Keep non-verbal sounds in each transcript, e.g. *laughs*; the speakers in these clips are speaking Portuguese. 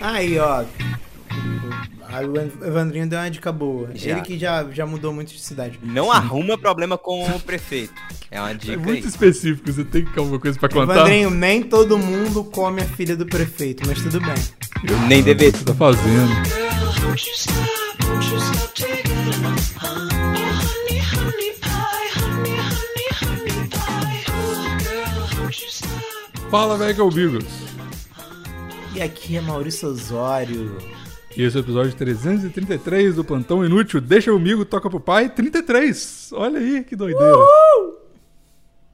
Aí, ó. O Evandrinho deu uma dica boa. Já. Ele que já, já mudou muito de cidade. Não arruma problema com o prefeito. É uma É dica muito aí. específico, você tem alguma coisa pra contar? Evandrinho, nem todo mundo come a filha do prefeito, mas tudo bem. Eu nem deveria. Você tá fazendo. Fala, Mega Bigos. E aqui é Maurício Osório. E esse é o episódio 333 do Plantão Inútil. Deixa comigo, toca pro pai. 33. Olha aí, que doideira.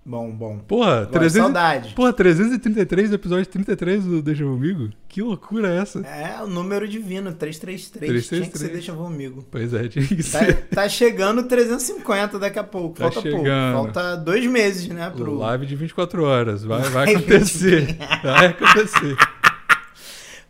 Bom, bom. Porra, Agora, 300... saudade. Porra, 333 do episódio 33 do Deixa comigo? Que loucura é essa? É o número divino, 333. Tinha que 333. ser deixa comigo. Pois é, tinha que Tá, ser. tá chegando 350 daqui a pouco. Tá Falta pouco. chegando. Falta dois meses, né? Pro... Live de 24 horas. Vai Vai, acontecer. Vai acontecer.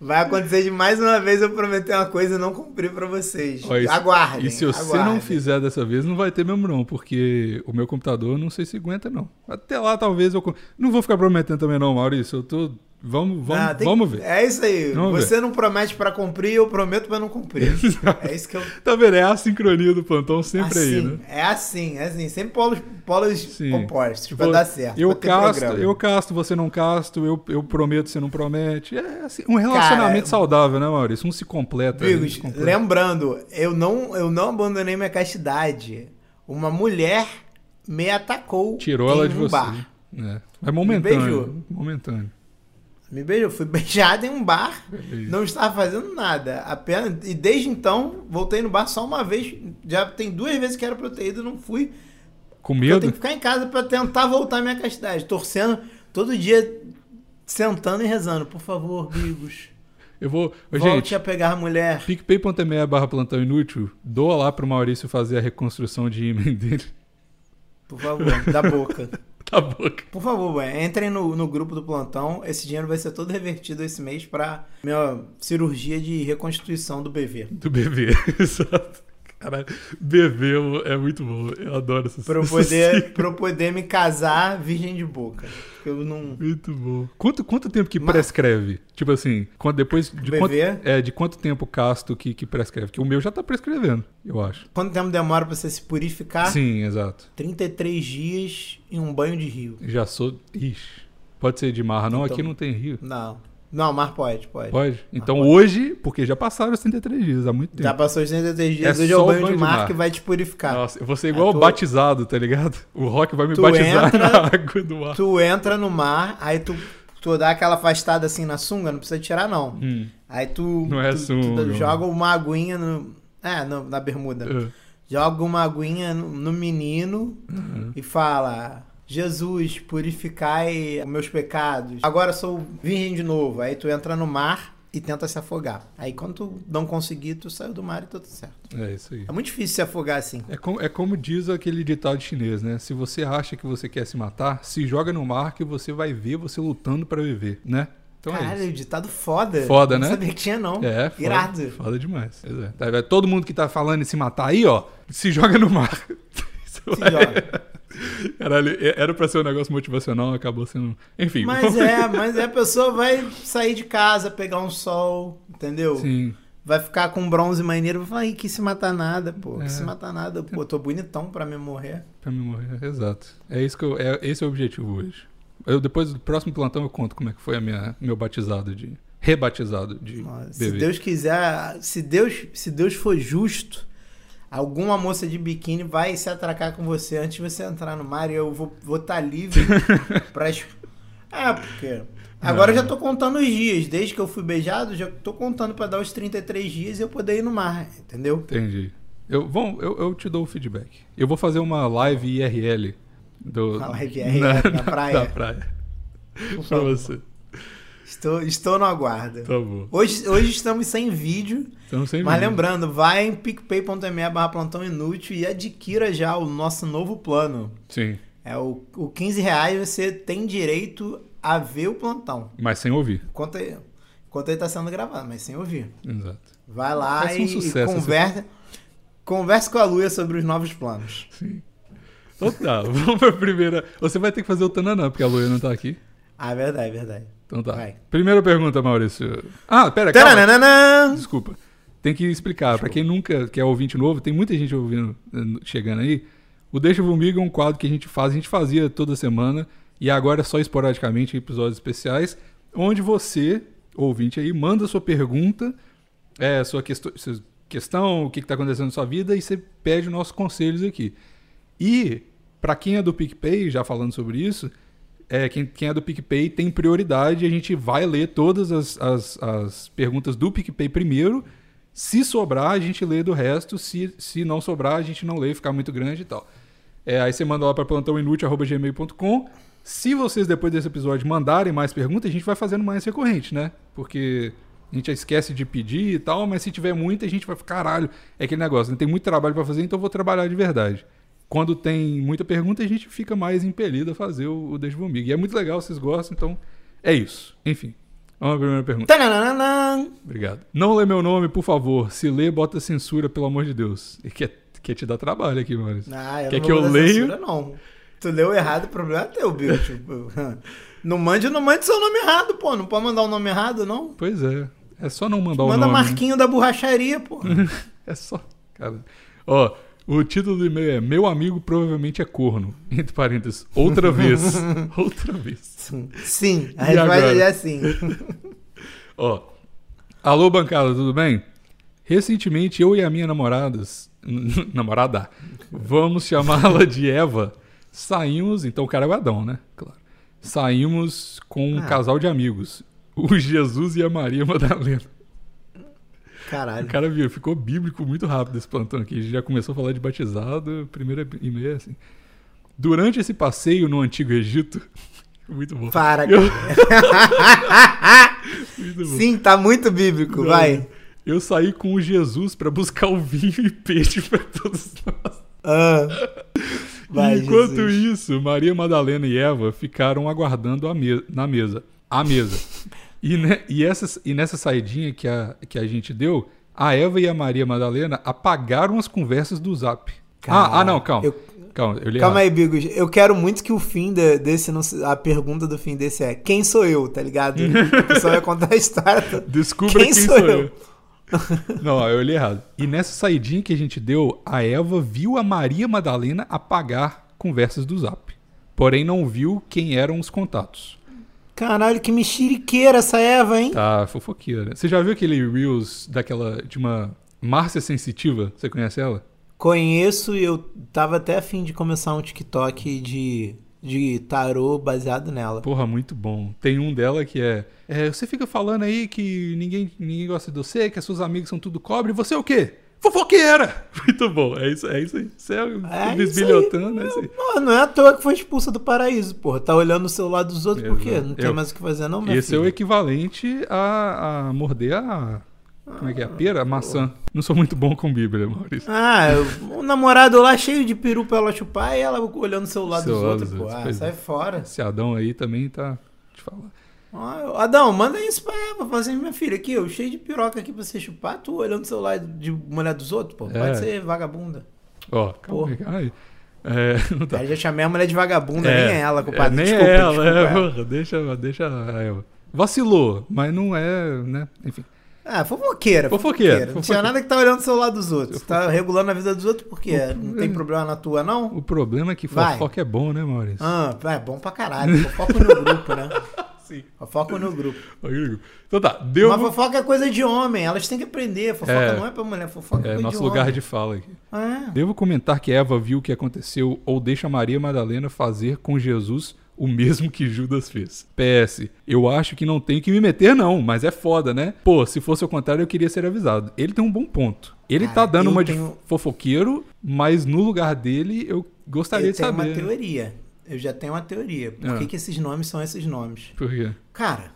Vai acontecer de mais uma vez eu prometer uma coisa e não cumprir pra vocês. Ó, e se- Aguardem. E se você aguardem. não fizer dessa vez, não vai ter mesmo não, porque o meu computador não sei se aguenta não. Até lá talvez eu... Não vou ficar prometendo também não, Maurício. Eu tô... Vamos, vamos, Ah, tem- vamos ver. É isso aí. Vamos Você não promete pra cumprir, eu prometo pra não cumprir. *laughs* é isso que eu. Tá vendo? É a sincronia do plantão sempre aí, assim, né? É assim, é assim. Sempre polos, polos Sim. opostos pra dar certo. Eu casto, eu casto, você não casto, eu, eu prometo, você não promete. É assim, um relacionamento Cara, saudável, né, Maurício? Um se completa. Amigos, se completa. lembrando, eu não, eu não abandonei minha castidade. Uma mulher me atacou Tirou ela de um você. bar. É. É momentâneo. beijou. Momentâneo. Me beijou. Fui *laughs* beijado em um bar. Não estava fazendo nada. Apenas, e desde então, voltei no bar só uma vez. Já tem duas vezes que era pra eu ter ido, não fui. Com Eu medo? tenho que ficar em casa pra tentar voltar à minha castidade. Torcendo todo dia, sentando e rezando. Por favor, Bigos, Eu vou. Ô, volte gente, a pegar a mulher. picpay.me barra plantão inútil, doa lá pro Maurício fazer a reconstrução de ímã *laughs* dele. Por favor, da boca. *laughs* Tá boca. Por favor, ué, entrem no, no grupo do plantão. Esse dinheiro vai ser todo revertido esse mês pra minha cirurgia de reconstituição do BV. Do bebê. *laughs* Exato. Caralho, bebê é muito bom. Eu adoro essa Pra eu poder, *laughs* pra eu poder me casar virgem de boca. Eu não. Muito bom. Quanto, quanto tempo que Mas- prescreve? Tipo assim, quando, depois de BV? quanto, é, de quanto tempo casto que, que prescreve? Que o meu já tá prescrevendo, eu acho. Quanto tempo demora pra você se purificar? Sim, exato. 33 dias em um banho de rio. Já sou. Ixi. Pode ser de marra, não? Então- Aqui não tem rio. Não. Não, mas pode, pode. Pode? Então pode. hoje, porque já passaram os 33 dias, há muito tempo. Já passou os 33 dias, É hoje é o banho, banho de mar, mar. que vai te purificar. Nossa, eu vou ser igual É, tu- batizado, tá ligado? *laughs* O Rock vai me Tu batizar *laughs* entra- na água do mar. Tu entra no mar, aí tu, tu dá aquela afastada assim na sunga, não precisa tirar não. Hum, Aí tu, Não é tu- tu sunga, joga uma aguinha no. É, no- na bermuda. uh, Joga uma aguinha no, no menino Uhum. e fala: Jesus, purificai meus pecados. Agora sou virgem de novo. Aí tu entra no mar e tenta se afogar. Aí quando tu não conseguir, tu saiu do mar e tudo certo. é isso aí. É muito difícil se afogar assim. É como, é como diz aquele ditado chinês, né? Se você acha que você quer se matar, se joga no mar que você vai ver você lutando pra viver, né? Então é Caralho, isso. ditado foda. Foda, não né? sabia que tinha, não. É, foda, Irado. foda demais. É. Tá? Todo mundo que tá falando em se matar aí, ó, se joga no mar. *laughs* Se. *laughs* Caralho, era pra ser um negócio motivacional, acabou sendo. Enfim. Mas *laughs* é, mas é, a pessoa vai sair de casa, pegar um sol, entendeu? Sim. Vai ficar com bronze maneiro, vai falar, "Ih, que se matar nada, pô, É. que se matar nada, pô, tô bonitão pra me morrer. Pra me morrer, exato. É isso que eu, é, esse é o objetivo hoje. Eu, depois do próximo plantão eu conto como é que foi a minha, meu batizado de. Rebatizado de Nossa, se bebê. Deus quiser, se Deus, se Deus for justo, alguma moça de biquíni vai se atracar com você antes de você entrar no mar e eu vou estar vou tá livre *laughs* pra... É, porque... Agora eu já tô contando os dias. Desde que eu fui beijado, já tô contando pra dar os 33 dias e eu poder ir no mar, entendeu? Entendi. Eu, bom, eu, eu te dou o feedback. Eu vou fazer uma live IRL. Do, Uma live *laughs* IRL na praia. Da praia. Pra você. Estou, estou no aguardo. Tá bom. Hoje, hoje estamos sem vídeo, Então, sem mas vídeo. lembrando, vai em picpay.me barra plantão inútil e adquira já o nosso novo plano. Sim, É o, o 15 reais você tem direito a ver o plantão. mas sem ouvir. Enquanto, ele- enquanto ele tá sendo gravado, mas sem ouvir. Exato. Vai lá Vai ser um e, sucesso e conversa, converse com a Luia sobre os novos planos. Sim. Então tá, *laughs* vamos pra primeira. Você vai ter que fazer o Tananã, porque a Luia não tá aqui. Ah, verdade, verdade. Então tá. Vai. Primeira pergunta, Maurício. Ah, pera, calma. Desculpa. Tem que explicar. Pra quem nunca quer ouvinte novo, tem muita gente ouvindo, eh, chegando aí. O Deixa Vomiga é um quadro que a gente faz, a gente fazia toda semana e agora é só esporadicamente em episódios especiais, onde você, ouvinte aí, manda sua pergunta, é, sua, questão, sua questão, o que está acontecendo na sua vida e você pede nossos conselhos aqui. E, pra quem é do PicPay, já falando sobre isso, é, quem, quem é do PicPay tem prioridade, a gente vai ler todas as, as, as perguntas do PicPay primeiro. Se sobrar, a gente lê do resto. Se, se não sobrar, a gente não lê, ficar muito grande e tal. É, aí você manda lá para plantãoinútil.gmail.com. Se vocês, depois desse episódio, mandarem mais perguntas, a gente vai fazendo mais recorrente, né? Porque a gente esquece de pedir e tal, mas se tiver muita, a gente vai caralho, é aquele negócio, né? tem muito trabalho para fazer, então eu vou trabalhar de verdade. Quando tem muita pergunta, a gente fica mais impelido a fazer o, o Deixa. E é muito legal, vocês gostam, então é isso. Enfim, vamos à primeira pergunta. Taranana! Obrigado. Não lê meu nome, por favor. Se lê, bota censura, pelo amor de Deus. E quer, quer te dar trabalho aqui, Maurício. Ah, eu Quer não que eu leio? censura, não. Tu leu errado, o problema é teu, bicho. *laughs* Não mande, não mande seu nome errado, pô. Não pode mandar o nome errado, não. Pois é. É só não mandar o Manda nome. né? Marquinho da borracharia, pô. *laughs* É só. Cara. Ó, o título do e-mail é Meu amigo provavelmente é corno. Entre parênteses, outra vez. *laughs* outra vez. Sim, a resposta é sim. *laughs* Ó. Alô, bancada, tudo bem? Recentemente, eu e a minha namoradas, *laughs* namorada, vamos chamá-la de Eva, saímos, então o cara é o Adão, né? Claro. Saímos com um Ah. casal de amigos, o Jesus e a Maria Madalena. O Caralho. cara viu, ficou bíblico muito rápido esse plantão aqui. Já começou a falar de batizado, primeiro e-mail é assim. Durante esse passeio no Antigo Egito, *laughs* muito bom. Para, Eu-. *laughs* Muito bom. Sim, tá muito bíblico, vai. Eu saí com o Jesus pra buscar o vinho e peixe pra todos nós. Ah. Vai, Enquanto Jesus. isso, Maria Madalena e Eva ficaram aguardando a me- na mesa. A mesa. E, ne- e, essa, e nessa saidinha que a, que a gente deu, a Eva e a Maria Madalena apagaram as conversas do zap. ah, ah, não, calma. Eu- Calma, eu Calma aí, Bigos. Eu quero muito que o fim de- desse. não a pergunta do fim desse é: Quem sou eu, tá ligado? *laughs* O pessoal vai contar a história. Descubra Quem quem, sou sou, eu? eu. Não, eu li errado. E nessa saidinha que a gente deu, a Eva viu a Maria Madalena apagar conversas do zap. Porém, não viu quem eram os contatos. Caralho, que mexeriqueira essa Eva, hein? Tá, fofoqueira. Você já viu aquele Reels daquela. de uma Márcia Sensitiva? Você conhece ela? Conheço e eu tava até afim de começar um TikTok de, de tarô baseado nela. Porra, muito bom. Tem um dela que é, é, Você fica falando aí que ninguém, ninguém gosta de você, que as suas amigas são tudo cobre, você é o quê? Fofoqueira! *laughs* Muito bom, é isso, é isso aí. Você é, É isso bisbilhotando, é isso aí. Não, não é à toa que foi expulsa do paraíso, porra. Tá olhando o celular dos outros por quê? Exato. Não tem Eu- mais o que fazer, não, Esse é o filha? equivalente a, a morder a. Como é que é? A pera? A maçã. Não sou muito bom com Bíblia, Maurício. Ah, o namorado lá cheio de peru pra ela chupar e ela olhando o celular dos outros, pô. Ah, sai fora. Esse Adão aí também tá. Te falar. Adão, manda isso pra ela. Fala assim, minha filha, aqui, eu cheio de piroca aqui pra você chupar, tu olhando o celular de mulher dos outros, pô. É. Pode ser vagabunda. Ó, calma aí. É, *laughs* não tá. Aí já chamei a mulher de vagabunda, É, nem é ela, é, compadre. nem desculpa, ela, desculpa, é, ela. porra, deixa, deixa a Eva. Vacilou, mas não é, né? Enfim. Ah, fofoqueira. Fofoqueira, Não fofoqueira. tinha nada que tá olhando o celular dos outros. Tá regulando a vida dos outros por quê? Não tem problema na tua, não? O problema é que Vai. fofoca é bom, né, Maurício? Ah, é bom pra caralho. Fofoca no grupo, né? *laughs* Sim. Fofoca no grupo. Então tá, deu. Mas fofoca é coisa de homem, elas têm que aprender. Fofoca É. não é pra mulher, fofoca é, É coisa nosso de lugar homem. de fala aqui. É. Devo comentar que Eva viu o que aconteceu ou deixa Maria Madalena fazer com Jesus o mesmo que Judas fez. PS, eu acho que não tenho que me meter não, mas é foda, né? Pô, se fosse o contrário eu queria ser avisado. Ele tem um bom ponto. Ele Cara, tá dando eu uma de tenho- fofoqueiro, mas no lugar dele eu gostaria Eu de tenho saber. uma teoria. Eu já tenho uma teoria. Por Ah. que, que esses nomes são esses nomes? Por quê? Cara,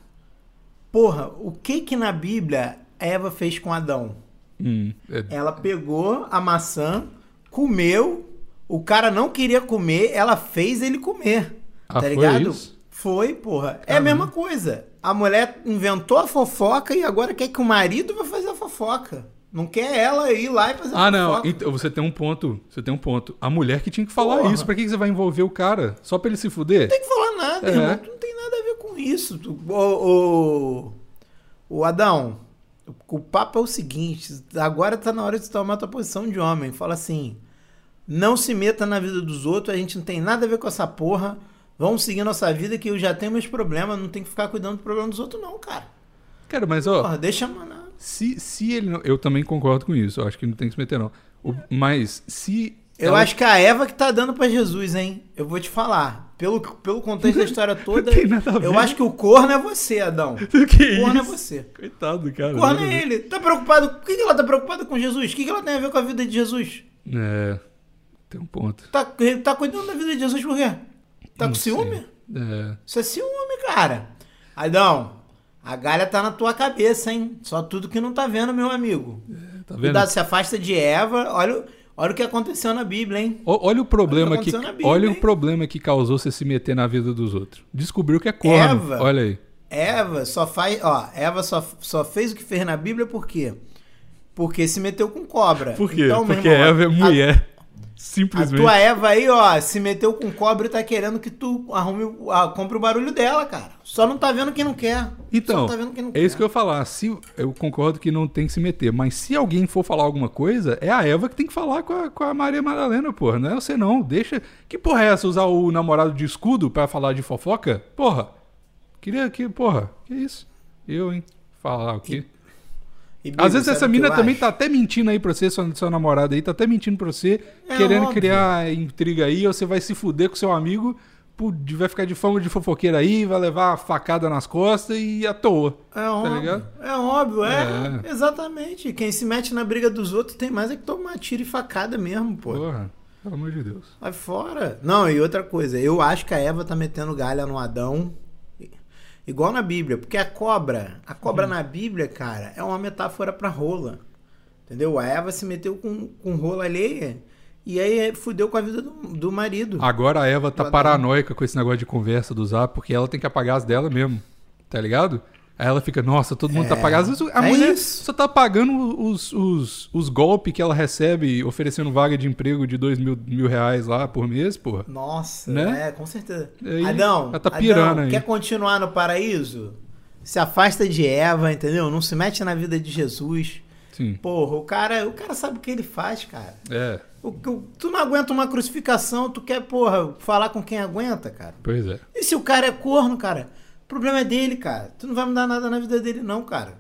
porra, o que que na Bíblia Eva fez com Adão? Hum, é- Ela pegou a maçã, comeu, o cara não queria comer, ela fez ele comer. Ah, tá foi ligado? isso? Foi, porra. É a mesma coisa. A mulher inventou a fofoca e agora quer que o marido vai fazer a fofoca. Não quer ela ir lá e fazer a Ah, não. Então, você tem um ponto. Você tem um ponto. A mulher que tinha que falar Porra. isso. Pra que você vai envolver o cara? Só pra ele se fuder? Não tem que falar nada, É. irmão. Tu não tem nada a ver com isso. Tu- O, o, o Adão, o papo é o seguinte: agora tá na hora de tomar tua posição de homem. Fala assim: não se meta na vida dos outros, a gente não tem nada a ver com essa porra. Vamos seguir nossa vida que eu já tenho meus problemas, não tem que ficar cuidando do problema dos outros, não, cara. Cara, mas ó, Porra, deixa manar. Se, se ele não. Eu também concordo com isso. Eu acho que não tem que se meter, não. O- mas se. Eu ela- acho que a Eva que tá dando pra Jesus, hein? Eu vou te falar. Pelo, pelo contexto da *laughs* história toda, eu acho que o corno é você, Adão. *laughs* que O corno é isso? você. Coitado do cara. O corno é ele. Tá preocupado? Por que que ela tá preocupada com Jesus? O que que ela tem a ver com a vida de Jesus? É. Tem um ponto. Tá, tá cuidando da vida de Jesus por quê? Tá Não com ciúme? sei. É. Isso é ciúme, cara. Adão, a galha tá na tua cabeça, hein? Só tudo que não tá vendo, meu amigo. Tá vendo? Cuidado, se afasta de Eva. Olha, olha o que aconteceu na Bíblia, hein? O- Olha o problema Olha o que que, Bíblia, olha o hein? problema que causou você se meter na vida dos outros. Descobriu que é corno. Eva. Olha aí. Eva só faz. Ó, Eva só, só fez o que fez na Bíblia por quê? Porque se meteu com cobra. Por quê? Então, Porque irmão, Eva é a- mulher. A Simplesmente. tua Eva aí, ó, se meteu com cobra e tá querendo que tu arrume, ah, compre o barulho dela, cara. Só não tá vendo quem não quer. Então, tá não é isso quer. que eu ia falar. Se, eu concordo que não tem que se meter, mas se alguém for falar alguma coisa, é a Eva que tem que falar com a, com a Maria Madalena, porra. Não é você não. Deixa. Que porra é essa? Usar o namorado de escudo pra falar de fofoca? Porra. Queria que. Porra. Que isso? Eu, hein? Falar o quê? E, Bíblia, Às vezes essa mina também acho? tá até mentindo aí pra você, sua, sua namorada aí, tá até mentindo pra você, É querendo óbvio. criar intriga aí, ou você vai se fuder com seu amigo, vai ficar de fama de fofoqueira aí, vai levar a facada nas costas e à toa. É óbvio. ligado? É óbvio, é, É. Exatamente. Quem se mete na briga dos outros tem mais é que tomar tiro e facada mesmo, pô. Porra, pelo amor de Deus. Vai fora. Não, e outra coisa, eu acho que a Eva tá metendo galha no Adão. Igual na Bíblia, porque a cobra, a cobra na Bíblia, cara, é uma metáfora pra rola. Entendeu? A Eva se meteu com, com rola alheia e aí fudeu com a vida do, do marido. Agora a Eva tá paranoica com esse negócio de conversa do zap, porque ela tem que apagar as dela mesmo, tá ligado? Aí ela fica, nossa, todo mundo tá É, pagando. Às vezes a é mulher isso. só tá pagando os, os, os golpes que ela recebe oferecendo vaga de emprego de dois mil, mil reais lá por mês, porra. Nossa, Né? é, com certeza. Aí, Adão, ela tá pirando Adão, aí. quer continuar no paraíso? Se afasta de Eva, entendeu? Não se mete na vida de Jesus. Sim. Porra, o cara, o cara sabe o que ele faz, cara. É, O, o- tu não aguenta uma crucificação, tu quer, porra, falar com quem aguenta, cara. pois é. E se o cara é corno, cara? O problema é dele, cara. Tu não vai mudar nada na vida dele, não, cara.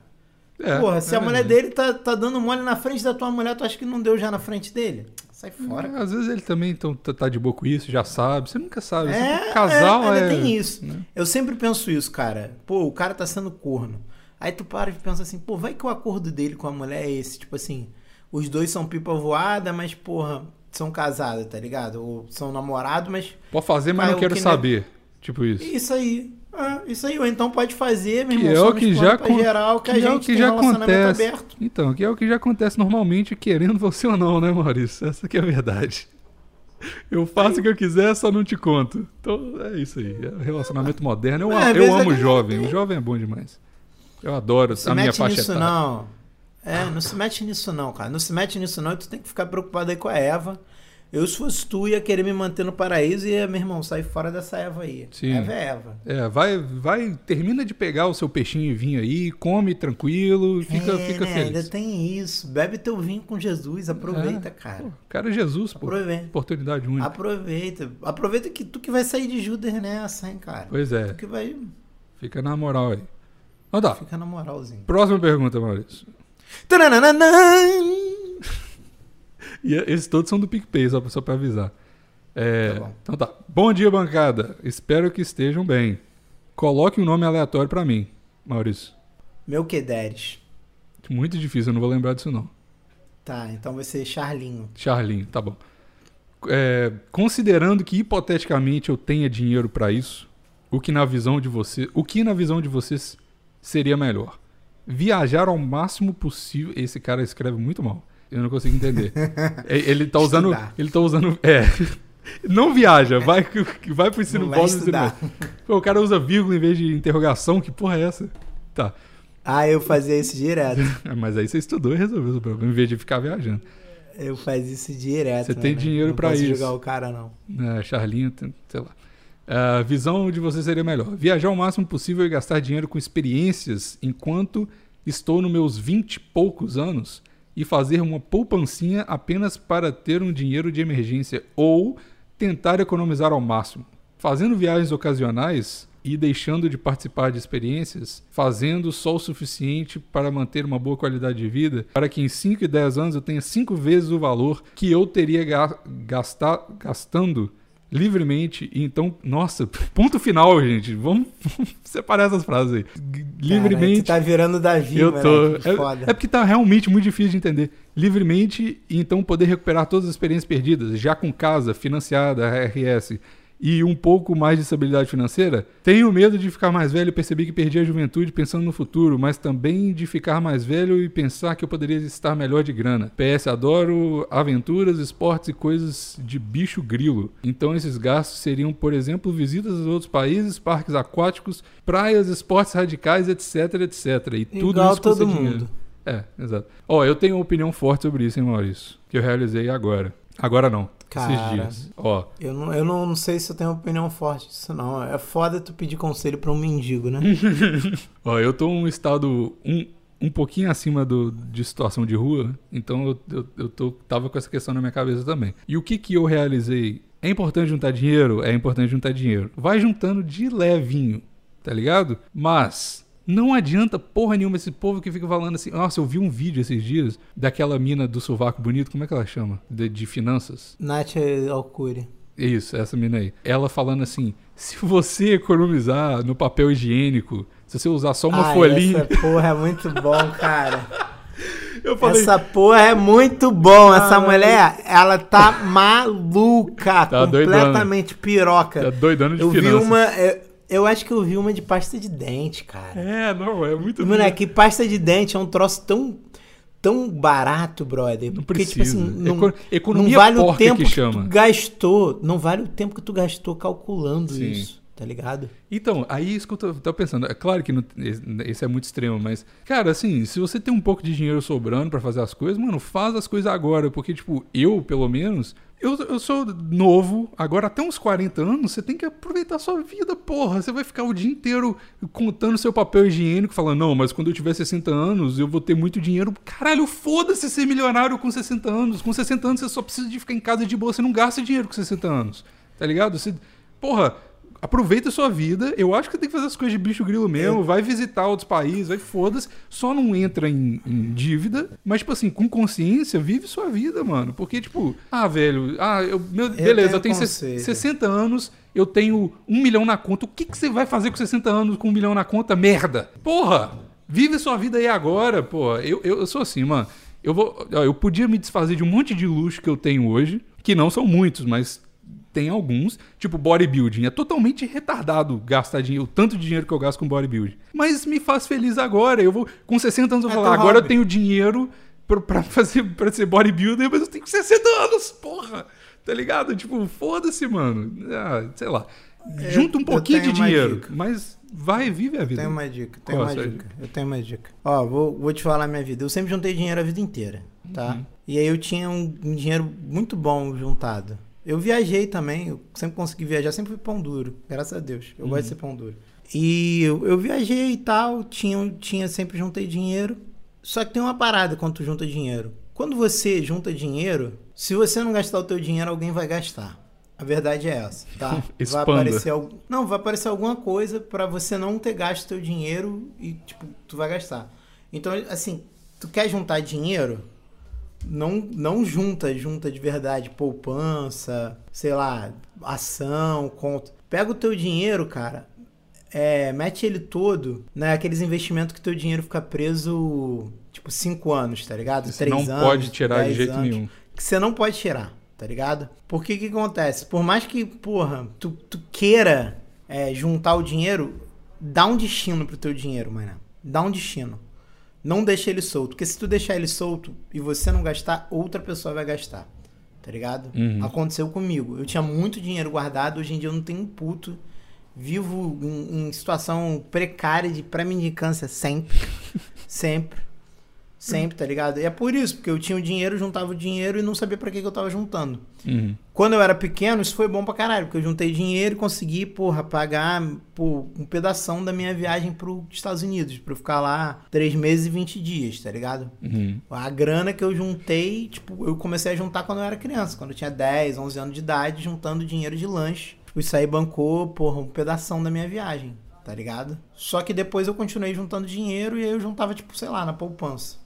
É, porra, se é a mulher dele tá, tá dando mole na frente da tua mulher, tu acha que não deu já na frente dele? Sai fora. É, Às vezes ele também tão- tá tá de boa com isso, já sabe. Você nunca sabe. É, casal é, é. tem isso. né? Eu sempre penso isso, cara. Pô, o cara tá sendo corno. Aí tu para e pensa assim, pô, vai que o acordo dele com a mulher é esse. Tipo assim, os dois são pipa voada, mas, porra, são casados, tá ligado? Ou são namorados, mas. Pode fazer, mas não quero que saber. Tipo isso. Isso aí. Ah, isso aí. Ou então pode fazer, meu Que irmão. é o que já pra geral, que, a que é gente o que tem já acontece. aberto. Então, que é o que já acontece normalmente, querendo você ou não, né, Maurício? Essa que é a verdade. Eu faço o que eu quiser, só não te conto. Então, é isso aí. É relacionamento moderno. Eu, É, eu a amo o jovem. tem- O jovem é bom demais. Eu adoro a minha faixa nisso etária. não. É, não se mete nisso não, cara. Não se mete nisso não tu tem que ficar preocupado aí com a Eva. Eu, se fosse tu, ia querer me manter no paraíso e ia, meu irmão, sair fora dessa Eva aí. Sim. Eva é Eva. É, vai, vai, termina de pegar o seu peixinho e vinho aí, come tranquilo, fica, é, fica né, feliz. Ainda tem isso. Bebe teu vinho com Jesus. Aproveita, É. cara. Pô, cara é Jesus, pô. Aproveita. Oportunidade única. Aproveita. Aproveita que tu que vai sair de Judas nessa, hein, cara. Pois é, Tu que vai. fica na moral aí. Então tá, Fica na moralzinha. próxima pergunta, Maurício. Tananana! *laughs* E esses todos são do PicPay, só, só pra avisar. É, Tá bom. então tá. Bom dia, bancada. Espero que estejam bem. Coloque um nome aleatório pra mim, Maurício. Meu que deres. Muito difícil, eu não vou lembrar disso não. Tá, então vai ser Charlinho. Charlinho, tá bom. É, considerando que hipoteticamente eu tenha dinheiro pra isso, o que na visão de você, o que na visão de vocês seria melhor? Viajar ao máximo possível. Esse cara escreve muito mal. Eu não consigo entender. *laughs* É, ele tá usando, Estudar. ele tá usando, é. *laughs* Não viaja, vai vai pro ensino Não básico. Pô, o cara usa vírgula em vez de interrogação, que porra é essa? Tá. Ah, eu fazia isso direto. *laughs* É, Mas aí você estudou e resolveu o problema, em vez de ficar viajando. Eu fazia isso direto. Você né, tem né? dinheiro não posso isso. jogar o cara, não. É, Charlinho, sei lá. A visão de você seria melhor. Viajar o máximo possível e gastar dinheiro com experiências enquanto estou nos meus 20 e poucos anos e fazer uma poupancinha apenas para ter um dinheiro de emergência ou tentar economizar ao máximo. Fazendo viagens ocasionais e deixando de participar de experiências, fazendo só o suficiente para manter uma boa qualidade de vida, para que em 5 e 10 anos eu tenha 5 vezes o valor que eu teria ga- gastar, gastando livremente. E então, nossa, ponto final, gente. Vamos, vamos separar essas frases aí. Livremente. Tu tá virando Davi, Eu mano. tô. Que É, foda. é porque tá realmente muito difícil de entender. Livremente e então poder recuperar todas as experiências perdidas, já com casa, financiada, RS e um pouco mais de estabilidade financeira. Tenho medo de ficar mais velho e perceber que perdi a juventude pensando no futuro, mas também de ficar mais velho e pensar que eu poderia estar melhor de grana. PS, adoro aventuras, esportes e coisas de bicho grilo. Então esses gastos seriam, por exemplo, visitas a outros países, parques aquáticos, praias, esportes radicais, etc, etc. E tudo Igual isso todo dinheiro. mundo. É, exato. Ó, eu tenho uma opinião forte sobre isso, hein, Maurício? Que eu realizei agora. Agora não. Cara. Esses dias. Ó, Eu não, eu não sei se eu tenho opinião forte disso, não. É foda tu pedir conselho pra um mendigo, né? *laughs* ó, eu tô num estado um, um pouquinho acima do, de situação de rua, então eu, eu, eu tô, tava com essa questão na minha cabeça também. E o que que eu realizei? É importante juntar dinheiro? É importante juntar dinheiro. Vai juntando de levinho, tá ligado? Mas não adianta porra nenhuma esse povo que fica falando assim. Nossa, eu vi um vídeo esses dias daquela mina do sovaco bonito, como é que ela chama? De, de finanças. Nath Alcuri. Isso, essa mina aí. Ela falando assim: se você economizar no papel higiênico, se você usar só uma Ai, folhinha. Essa porra é muito bom, cara. *laughs* Eu falei, Essa porra é muito bom. Essa Caralho. mulher, ela tá maluca. Tá completamente piroca. tá doidando de eu vi finanças. uma. Eu, eu acho que eu vi uma de pasta de dente, cara. É, não, é muito Mano, é que pasta de dente é um troço tão. Tão barato, brother. Não Porque, tipo precisa. assim, não, Eco- economia não vale o tempo que que, chama. tu gastou. Não vale o tempo que tu gastou calculando Sim. isso, tá ligado? Então, aí isso que eu tô, tô pensando. É claro que não- esse é muito extremo, mas, cara, assim, se você tem um pouco de dinheiro sobrando pra fazer as coisas, mano, faz as coisas agora. Porque, tipo, eu, pelo menos, eu, eu sou novo, agora até uns 40 anos, você tem que aproveitar a sua vida, porra. Você vai ficar o dia inteiro contando seu papel higiênico, falando, não, mas quando eu tiver 60 anos, eu vou ter muito dinheiro. Caralho, foda-se ser milionário com 60 anos. Com 60 anos, você só precisa de ficar em casa de boa, você não gasta dinheiro com 60 anos. Tá ligado? Você, porra, aproveita a sua vida. Eu acho que tem que fazer as coisas de bicho grilo mesmo. Vai visitar outros países, vai foda-se. Só não entra em, em dívida. Mas, tipo assim, com consciência, vive sua vida, mano. Porque, tipo, ah, velho, ah, eu, meu- beleza, tenho eu tenho ses- conceito. 60 anos, eu tenho um milhão na conta. O que, que você vai fazer com 60 anos com um milhão na conta? Merda! Porra! Vive sua vida aí agora, porra. Eu, eu, eu sou assim, mano. Eu, vou, eu podia me desfazer de um monte de luxo que eu tenho hoje, que não são muitos, mas tem alguns, tipo bodybuilding. É totalmente retardado gastar dinheiro, o tanto de dinheiro que eu gasto com bodybuilding. Mas me faz feliz agora. Eu vou, com 60 anos, eu É vou falar, teu agora eu hobby. tenho dinheiro pra, pra *laughs* fazer, pra ser bodybuilder, mas eu tenho 60 anos, porra! Tá ligado? Tipo, foda-se, mano. Ah, sei lá. Junta um eu pouquinho de dinheiro, mas vai e vive a vida. Tenho uma dica, tenho Qual, uma dica. Eu tenho uma dica. Ó, vou, vou te falar minha vida. Eu sempre juntei dinheiro a vida inteira, tá? Uhum. E aí eu tinha um, um dinheiro muito bom juntado. Eu viajei também, eu sempre consegui viajar, sempre fui pão duro, graças a Deus. Eu Uhum. gosto de ser pão duro. E eu, eu viajei e tal, tinha, tinha sempre juntei dinheiro. Só que tem uma parada quando tu junta dinheiro. Quando você junta dinheiro, se você não gastar o teu dinheiro, alguém vai gastar. A verdade é essa, tá? *laughs* Vai aparecer Não, vai aparecer alguma coisa pra você não ter gasto teu dinheiro e, tipo, tu vai gastar. Então, assim, tu quer juntar dinheiro? Não, não junta, junta de verdade, poupança, sei lá, ação, conta. Pega o teu dinheiro, cara, é, mete ele todo, né? Aqueles investimentos que teu dinheiro fica preso, tipo, 5 anos, tá ligado? Você Três não anos, pode tirar de 10 jeito anos nenhum. que você não pode tirar, tá ligado? Porque que acontece? Por mais que, porra, tu, tu queira é, juntar o dinheiro, dá um destino pro teu dinheiro, mano. Dá um destino. Não deixa ele solto. Porque se tu deixar ele solto e você não gastar, outra pessoa vai gastar. Tá ligado? Uhum. Aconteceu comigo. Eu tinha muito dinheiro guardado, hoje em dia eu não tenho um puto. Vivo em, em situação precária de pré-mendicância sempre. *laughs* sempre. Sempre, tá ligado? E é por isso, porque eu tinha o dinheiro, juntava o dinheiro e não sabia pra que, que eu tava juntando. Uhum. Quando eu era pequeno, isso foi bom pra caralho, porque eu juntei dinheiro e consegui, porra, pagar pô, um pedação da minha viagem pros Estados Unidos, pra eu ficar lá 3 meses e 20 dias, tá ligado? Uhum. A grana que eu juntei, tipo, eu comecei a juntar quando eu era criança, quando eu tinha 10, 11 anos de idade, juntando dinheiro de lanche. Tipo, isso aí bancou, porra, um pedação da minha viagem, tá ligado? Só que depois eu continuei juntando dinheiro e aí eu juntava, tipo, sei lá, na poupança,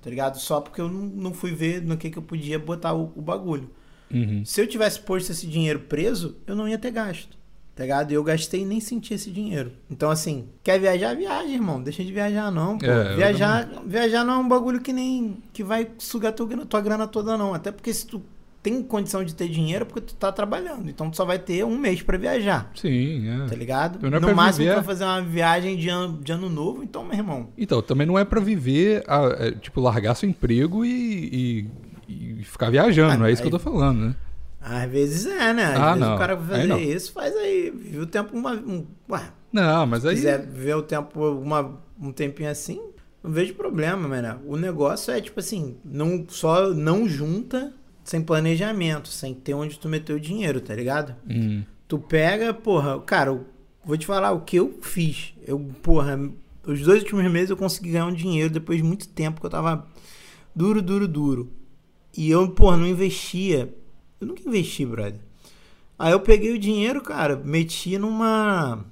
tá ligado? Só porque eu não, não fui ver no que, que eu podia botar o, o bagulho. Uhum. Se eu tivesse posto esse dinheiro preso, eu não ia ter gasto. Tá ligado? E eu gastei e nem senti esse dinheiro. Então, assim, quer viajar? Viaja, irmão. Deixa de viajar, não. Pô. É, viajar, viajar não é um bagulho que nem. que vai sugar tua, tua grana toda, não. Até porque se tu tem condição de ter dinheiro, porque tu tá trabalhando. Então tu só vai ter um mês pra viajar. Sim, é. Tá ligado? Então não é no máximo viver- tu vai fazer uma viagem de ano, de ano novo, então, meu irmão. Então, também não é pra viver, a- é, tipo, largar seu emprego e, e- e ficar viajando, Ah, é isso que eu tô falando, né? Às vezes é, né? Às Ah, vezes não. o cara vai Aí fazer isso, faz aí. Vive o tempo uma. Um, ué, Não, mas aí... quiser ver o tempo uma, um tempinho assim, não vejo problema, mano. O negócio é tipo assim, não só não junta sem planejamento, sem ter onde tu meter o dinheiro, tá ligado? Hum, Tu pega, porra, cara, eu vou te falar o que eu fiz. Eu, porra, os dois últimos meses eu consegui ganhar um dinheiro depois de muito tempo que eu tava duro, duro, duro. E eu, porra, não investia. Eu nunca investi, brother. Aí eu peguei o dinheiro, cara, meti numa.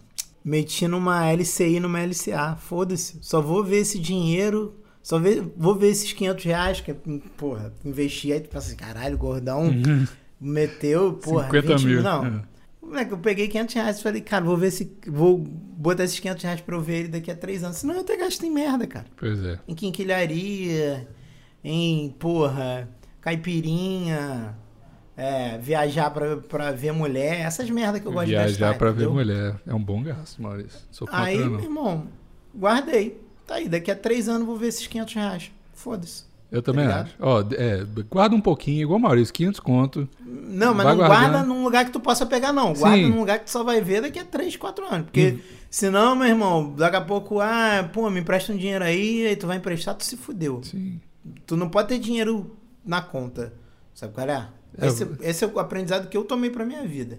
Meti numa LCI, numa LCA. Foda-se. Só vou ver esse dinheiro. Só ver, vou ver esses 500 reais. Que, porra, investi. Aí tu pensa assim, caralho, gordão. Meteu, porra, 50 20 mil. Não. É. Moleque, eu peguei 500 reais e falei, cara, vou ver se. Vou botar esses 500 reais pra eu ver ele daqui a 3 anos. Senão eu até gasto em merda, cara. Pois é. Em quinquilharia, em, porra, caipirinha, é, viajar pra, pra ver mulher, essas merdas que eu gosto de gastar. Viajar pra ver entendeu? mulher é um bom gasto, Maurício. Sou Aí, meu irmão, guardei. Tá aí, daqui a 3 anos vou ver esses 500 reais. Foda-se. Eu também ligado? acho. Ó, é, guarda um pouquinho, igual Maurício, 500 conto. Não, mas não guardando. guarda num lugar que tu possa pegar, não. Guarda Sim. num lugar que tu só vai ver daqui a 3, 4 anos. Porque Hum. senão, meu irmão, daqui a pouco, ah, pô, me empresta um dinheiro aí, aí tu vai emprestar, tu se fudeu. Sim. Tu não pode ter dinheiro na conta. Sabe qual é? É, Esse, esse é o aprendizado que eu tomei pra minha vida.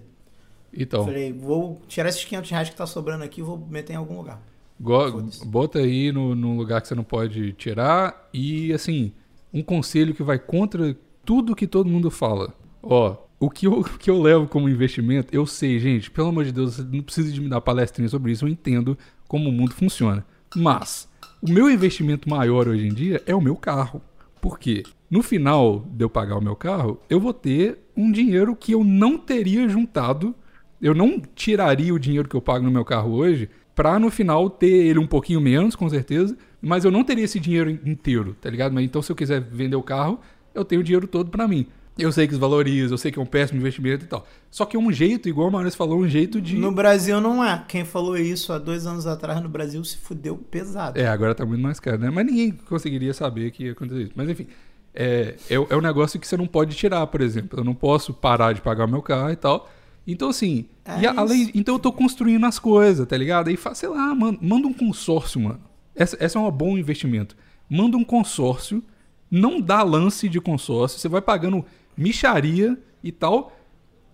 Então, Falei, vou tirar esses 500 reais que tá sobrando aqui e vou meter em algum lugar. Go- bota aí no, num lugar que você não pode tirar. E, assim, um conselho que vai contra tudo que todo mundo fala. Ó, o que eu, *laughs* que eu levo como investimento, eu sei, gente, pelo amor de Deus, você não precisa de me dar palestrinha sobre isso, eu entendo como o mundo funciona. Mas, o meu investimento maior hoje em dia é o meu carro. Por quê? No final de eu pagar o meu carro, eu vou ter um dinheiro que eu não teria juntado. Eu não tiraria o dinheiro que eu pago no meu carro hoje pra no final ter ele um pouquinho menos, com certeza. Mas eu não teria esse dinheiro inteiro, tá ligado? Mas então se eu quiser vender o carro, eu tenho o dinheiro todo pra mim. Eu sei que desvaloriza, eu sei que é um péssimo investimento e tal. Só que é um jeito, igual o Maurício falou, um jeito de. No Brasil não é. Quem falou isso há dois anos atrás no Brasil se fudeu pesado. É, agora tá muito mais caro, né? Mas ninguém conseguiria saber que ia acontecer isso. Mas enfim, é, é, é um negócio que você não pode tirar, por exemplo. Eu não posso parar de pagar o meu carro e tal. Então, assim, É e a- além, então eu tô construindo as coisas, tá ligado? Aí sei lá, mano, manda um consórcio, mano. Essa, essa é um bom investimento. Manda um consórcio, não dá lance de consórcio, você vai pagando micharia e tal.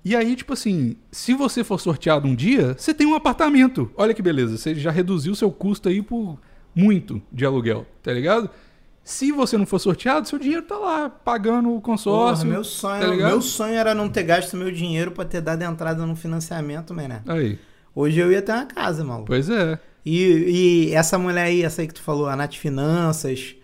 E aí, tipo assim, se você for sorteado um dia, você tem um apartamento. Olha que beleza, você já reduziu seu custo aí por muito de aluguel, tá ligado? Se você não for sorteado, seu dinheiro tá lá, pagando o Porra, consórcio. meu sonho, tá meu sonho era não ter gasto meu dinheiro pra ter dado entrada no financiamento, mané. Aí, Hoje eu ia ter uma casa, maluco. pois é. E, e essa mulher aí, essa aí que tu falou, a Nath Finanças,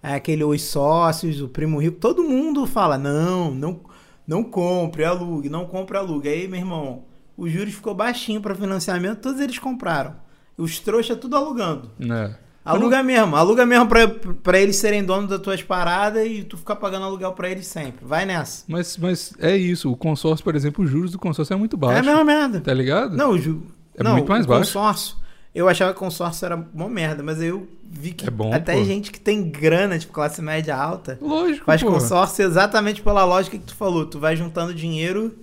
é aquele Os Sócios, o Primo Rico, todo mundo fala, não, não, não compre, alugue, não compre, alugue. Aí, meu irmão, os juros ficou baixinho pra financiamento, todos eles compraram. Os trouxa tudo alugando. Né? Aluga mesmo, aluga mesmo pra, pra eles serem donos das tuas paradas e tu ficar pagando aluguel pra eles sempre. Vai nessa. Mas, mas é isso, o consórcio, por exemplo, os juros do consórcio é muito baixo. É a mesma merda. Tá ligado? Não, o ju... É não, muito mais o baixo. consórcio. Eu achava que consórcio era uma merda, mas eu vi que É bom, até pô. gente que tem grana, tipo classe média alta, Lógico, faz consórcio exatamente pela lógica que tu falou. Tu vai juntando dinheiro,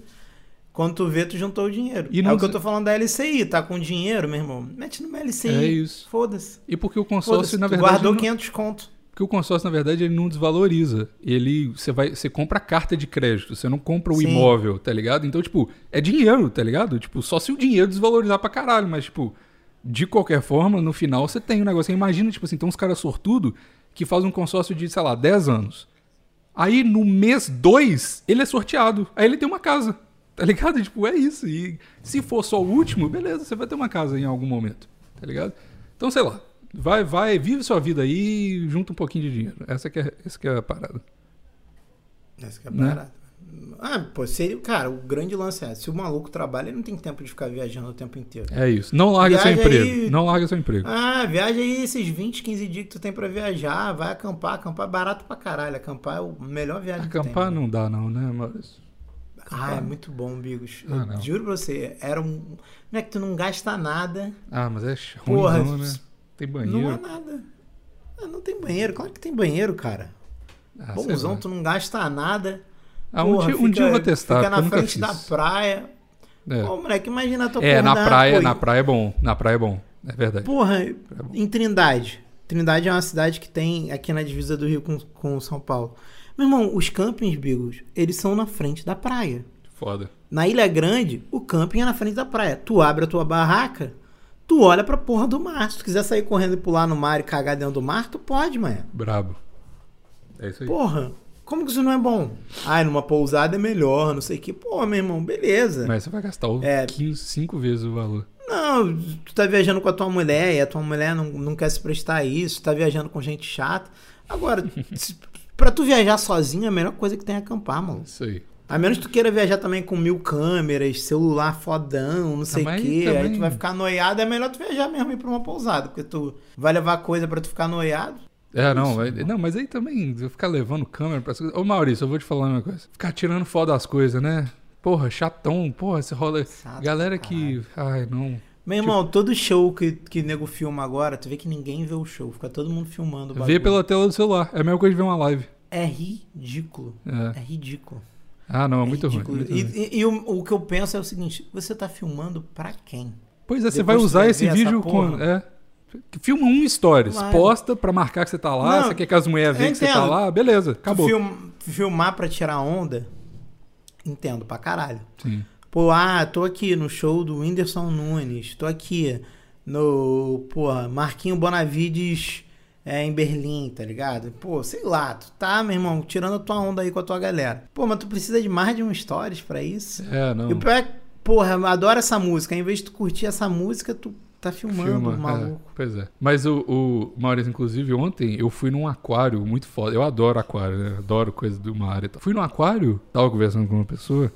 quando tu vê, tu juntou o dinheiro. E é não o que eu tô falando da LCI, tá com dinheiro, meu irmão? Mete numa LCI. É isso. Foda-se. E porque o consórcio, na verdade. guardou não- 500 conto. Porque o consórcio, na verdade, ele não desvaloriza. Ele, você vai, você compra a carta de crédito, você não compra o Sim. imóvel, tá ligado? Então, tipo, é dinheiro, tá ligado? Tipo, só se o dinheiro desvalorizar pra caralho, mas, tipo, de qualquer forma, no final você tem um negócio. Imagina, tipo assim, tem uns caras sortudo que faz um consórcio de, sei lá, 10 anos. Aí no mês 2, ele é sorteado. Aí ele tem uma casa. Tá ligado? Tipo, é isso. E se for só o último, beleza, você vai ter uma casa em algum momento. Tá ligado? Então, sei lá. Vai, vai, vive sua vida aí e junta um pouquinho de dinheiro. Essa que é, essa que é a parada. Essa que é Né? barato. Ah, pô, seria, cara, o grande lance é, se o maluco trabalha, ele não tem tempo de ficar viajando o tempo inteiro. É isso. Não larga seu Viaja emprego. aí. Não larga seu emprego. Ah, viaja aí esses 20, 15 dias que tu tem pra viajar, vai acampar, acampar é barato pra caralho, acampar é o melhor viagem Acampar que tem. não dá, não, né, Maurício? Ah, é muito bom, Bigos. Ah, não. juro pra você, era um... Não é que tu não gasta nada, Ah, mas é Porra, ruimzão, né? Tem banheiro. não é nada. Ah, não tem banheiro, claro que tem banheiro, cara. Ah, Bonzão, tu não gasta nada. Ah, um, Porra, dia, um fica- dia eu vou testar, Fica na frente fiz. da praia. É. Pô, moleque, imagina a tua É, na praia, pô, na praia é bom. Na praia é bom. É verdade. Porra, em Trindade. Trindade é uma cidade que tem aqui na divisa do Rio com, com São Paulo. Meu irmão, os campings, Bigos, eles são na frente da praia. Foda. Na Ilha Grande, o camping é na frente da praia. Tu abre a tua barraca, tu olha pra porra do mar. Se tu quiser sair correndo e pular no mar e cagar dentro do mar, tu pode, mano. Brabo. É isso aí. Porra, como que isso não é bom? Ai, numa pousada é melhor, não sei o que. Pô, meu irmão, beleza. Mas você vai gastar o É. 15, 5 vezes o valor. Não, tu tá viajando com a tua mulher e a tua mulher não, não quer se prestar a isso, tá viajando com gente chata. Agora, *laughs* pra tu viajar sozinho, a melhor coisa que tem é acampar, mano. Isso aí. A menos que tu queira viajar também com mil câmeras, celular fodão, não sei o quê. também- Aí tu vai ficar noiado, é melhor tu viajar mesmo ir pra uma pousada, porque tu vai levar coisa pra tu ficar noiado. É, não, vai- não, mas aí também, eu ficar levando câmera pra coisas. Ô Maurício, eu vou te falar uma coisa. Ficar tirando foto das coisas, né? Porra, chatão, porra, você rola. Galera que. Ai, não. Meu irmão, todo show que, que nego filma agora, tu vê que ninguém vê o show, fica todo mundo filmando o Vê pela tela do celular. É a mesma coisa de ver uma live. É ridículo. É. É ridículo. Ah, não, é muito ruim. ridículo. muito E, ruim. e- e o, o que eu penso é o seguinte: você tá filmando pra quem? Pois é, você depois vai tu usar vai esse vídeo com. É. Filma um stories, Vai. posta pra marcar que você tá lá. Não, você quer que as mulheres vejam que você tá lá, beleza, acabou. Film- filmar pra tirar onda, entendo pra caralho. Sim. Pô, ah, tô aqui no show do Whindersson Nunes, tô aqui no, porra, Marquinho Bonavides é, em Berlim, tá ligado? Pô, sei lá, tu tá, meu irmão, tirando a tua onda aí com a tua galera. Pô, mas tu precisa de mais de um stories pra isso? É, não. E o pior é, porra, eu adoro essa música. Em vez de tu curtir essa música, tu tá filmando, Filma, maluco. é, pois é. Mas o, o Maurício, inclusive, ontem eu fui num aquário muito foda. Eu adoro aquário, né? Adoro coisa do mar e tal. Fui num aquário, tava conversando com uma pessoa,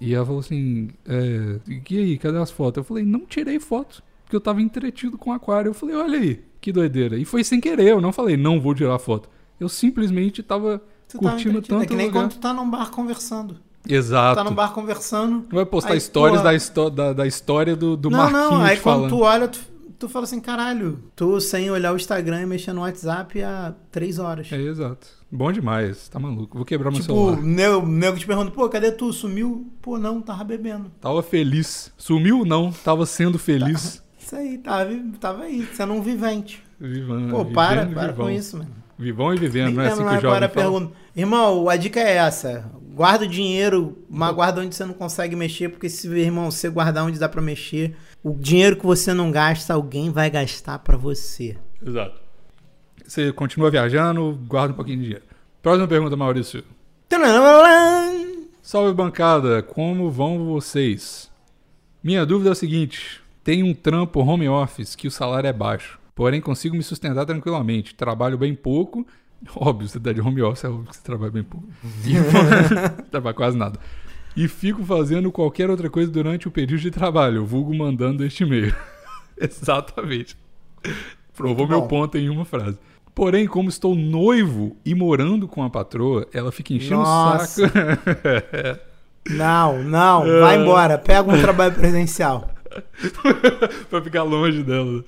e ela falou assim: é, e aí, cadê as fotos? Eu falei: não tirei foto, porque eu tava entretido com o aquário. Eu falei: olha aí, que doideira. E foi sem querer, eu não falei: não vou tirar foto. Eu simplesmente tava Tu tá curtindo entretido. tanto É que nem lugar. quando tu tá num bar conversando. Exato. Tá num bar conversando. Não vai postar Aí, histórias porra. da, da, da história do, do não, Marquinhos não, aí falando. quando tu olha, tu, tu fala assim, caralho, tô sem olhar o Instagram e mexendo no WhatsApp há três horas. É, exato. Bom demais, tá maluco. Vou quebrar meu tipo, celular. nego, nego te pergunta, pô, cadê tu? Sumiu? Pô, não, tava bebendo. Tava feliz. Sumiu? Não. Tava sendo feliz. Isso aí, tava, tava aí, sendo um vivente. Vivando. Pô, para, para vivão. com isso, mano. Vivão e vivendo, não é assim que o jovem pergunta. Irmão, a dica é essa. Guarda o dinheiro, mas guarda onde você não consegue mexer, porque se, irmão, você guardar onde dá pra mexer, o dinheiro que você não gasta, alguém vai gastar pra você. Exato. Você continua viajando, guarda um pouquinho de dinheiro. Próxima pergunta, Maurício. Salve bancada, como vão vocês? Minha dúvida é a seguinte: tenho um trampo home office que o salário é baixo, porém consigo me sustentar tranquilamente. Trabalho bem pouco. *laughs* Óbvio, você tá de home office, é óbvio que você trabalha bem pouco. E, *laughs* trabalha quase nada. E fico fazendo qualquer outra coisa durante o período de trabalho, vulgo mandando este e-mail. *laughs* Exatamente. Provou meu ponto em uma frase. Porém, como estou noivo e morando com a patroa, ela fica enchendo Nossa. o saco. Não, não, É. vai embora, pega um trabalho presencial. pra ficar longe dela.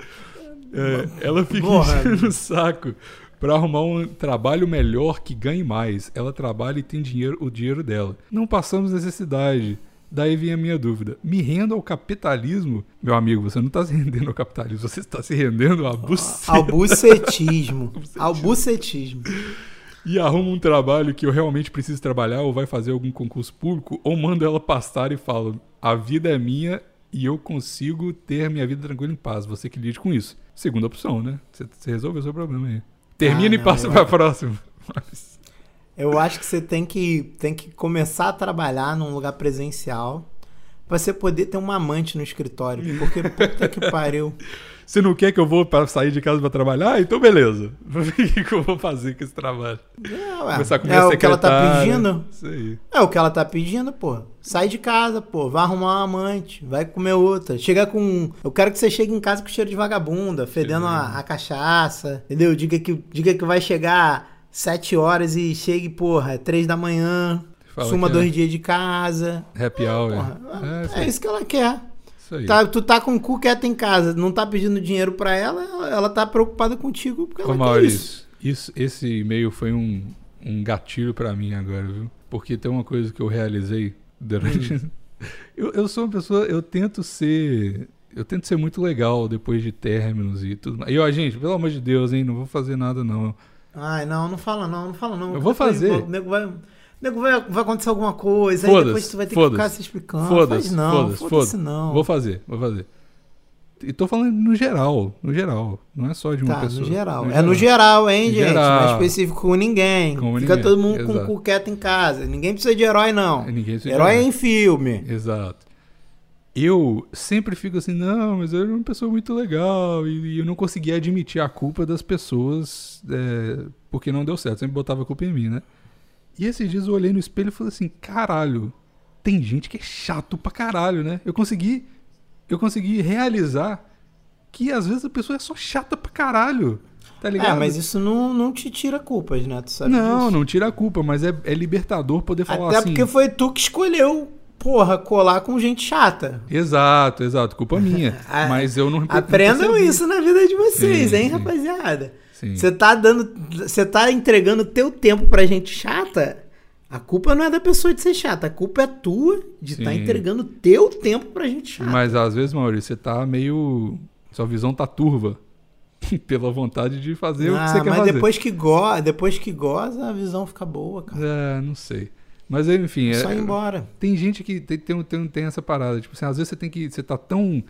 É, ela fica Porra. enchendo o saco pra arrumar um trabalho melhor que ganhe mais. Ela trabalha e tem dinheiro, o dinheiro dela. Não passamos necessidade. Daí vem a minha dúvida. Me rendo ao capitalismo? Meu amigo, você não está se rendendo ao capitalismo, você está se rendendo buceta. Ao *laughs* bucetismo. Ao bucetismo. E arruma um trabalho que eu realmente preciso trabalhar, ou vai fazer algum concurso público, ou manda ela pastar e falo: a vida é minha e eu consigo ter minha vida tranquila em paz. Você que lide com isso. Segunda opção, né? Você, você resolveu o seu problema aí. Termina Ah, e não, passa eu pra acho- próxima. Mas- *laughs* Eu acho que você tem que, tem que começar a trabalhar num lugar presencial pra você poder ter uma amante no escritório. Porque puta que pariu. *laughs* Você não quer que eu vou pra sair de casa pra trabalhar? Então beleza. *laughs* O que que eu vou fazer com esse trabalho? É, ué. Começar com é o que ela tá pedindo. É o que ela tá pedindo, pô. Sai de casa, pô. Vai arrumar uma amante. Vai comer outra. Chega com. Eu quero que você chegue em casa com cheiro de vagabunda, fedendo a, a cachaça. Entendeu? Diga que, diga que vai chegar sete horas e chegue, porra, três da manhã. Fala suma que é dois dias de casa. Happy hour. Porra, é, é isso que ela quer. Isso aí. Tá, tu tá com o cu quieto em casa, não tá pedindo dinheiro pra ela, ela, tá preocupada contigo porque Ô, ela quer isso. isso, esse e-mail foi um, um gatilho pra mim agora, viu? Porque tem uma coisa que eu realizei durante. Hum. *laughs* eu, eu sou uma pessoa, eu tento ser. Eu tento ser muito legal depois de términos e tudo mais. E ó, gente, pelo amor de Deus, hein? Não vou fazer nada, não. Ai, não, não fala não, não fala não. Eu vou fazer. Vai, o nego vai, vai acontecer alguma coisa, aí depois tu vai ter que ficar se explicando. Foda-se, não, foda-se, foda-se foda-se. não. Vou fazer, vou fazer. E tô falando no geral, no geral. Não é só de uma Tá, pessoa. no geral. é no geral, hein, No gente? geral. Não é específico com ninguém. Com Fica ninguém, todo mundo com exato. o cu quieto em casa. Ninguém precisa de herói, não. Ninguém se Herói é em filme. Exato. Eu sempre fico assim, não, mas eu era uma pessoa muito legal e, e eu não conseguia admitir a culpa das pessoas é, porque não deu certo. Sempre botava a culpa em mim, né? E esses dias eu olhei no espelho e falei assim, caralho, tem gente que é chato pra caralho, né? Eu consegui, eu consegui realizar que às vezes a pessoa é só chata pra caralho, tá ligado? É, mas isso não, não te tira culpas, né? Tu sabe Não, disso. não tira a culpa, mas é, é libertador poder falar Até assim. porque foi tu que escolheu, porra, colar com gente chata. Exato, exato, culpa minha. *laughs* Ah, mas eu não Aprendam isso na vida de vocês, Sim, hein, rapaziada? Você tá dando. Você tá entregando teu tempo pra gente chata. A culpa não é da pessoa de ser chata, a culpa é tua de estar Sim. entregando teu tempo pra gente chata. Mas às vezes, Maurício, você tá meio. Sua visão tá turva. *laughs* Pela vontade de fazer o que Ah, você quer mas fazer. depois que, go depois que goza, a visão fica boa, cara. É, não sei. Mas enfim, É é, só ir embora. tem gente que tem, tem, tem, tem essa parada. Tipo assim, às vezes você tem que. Você tá tão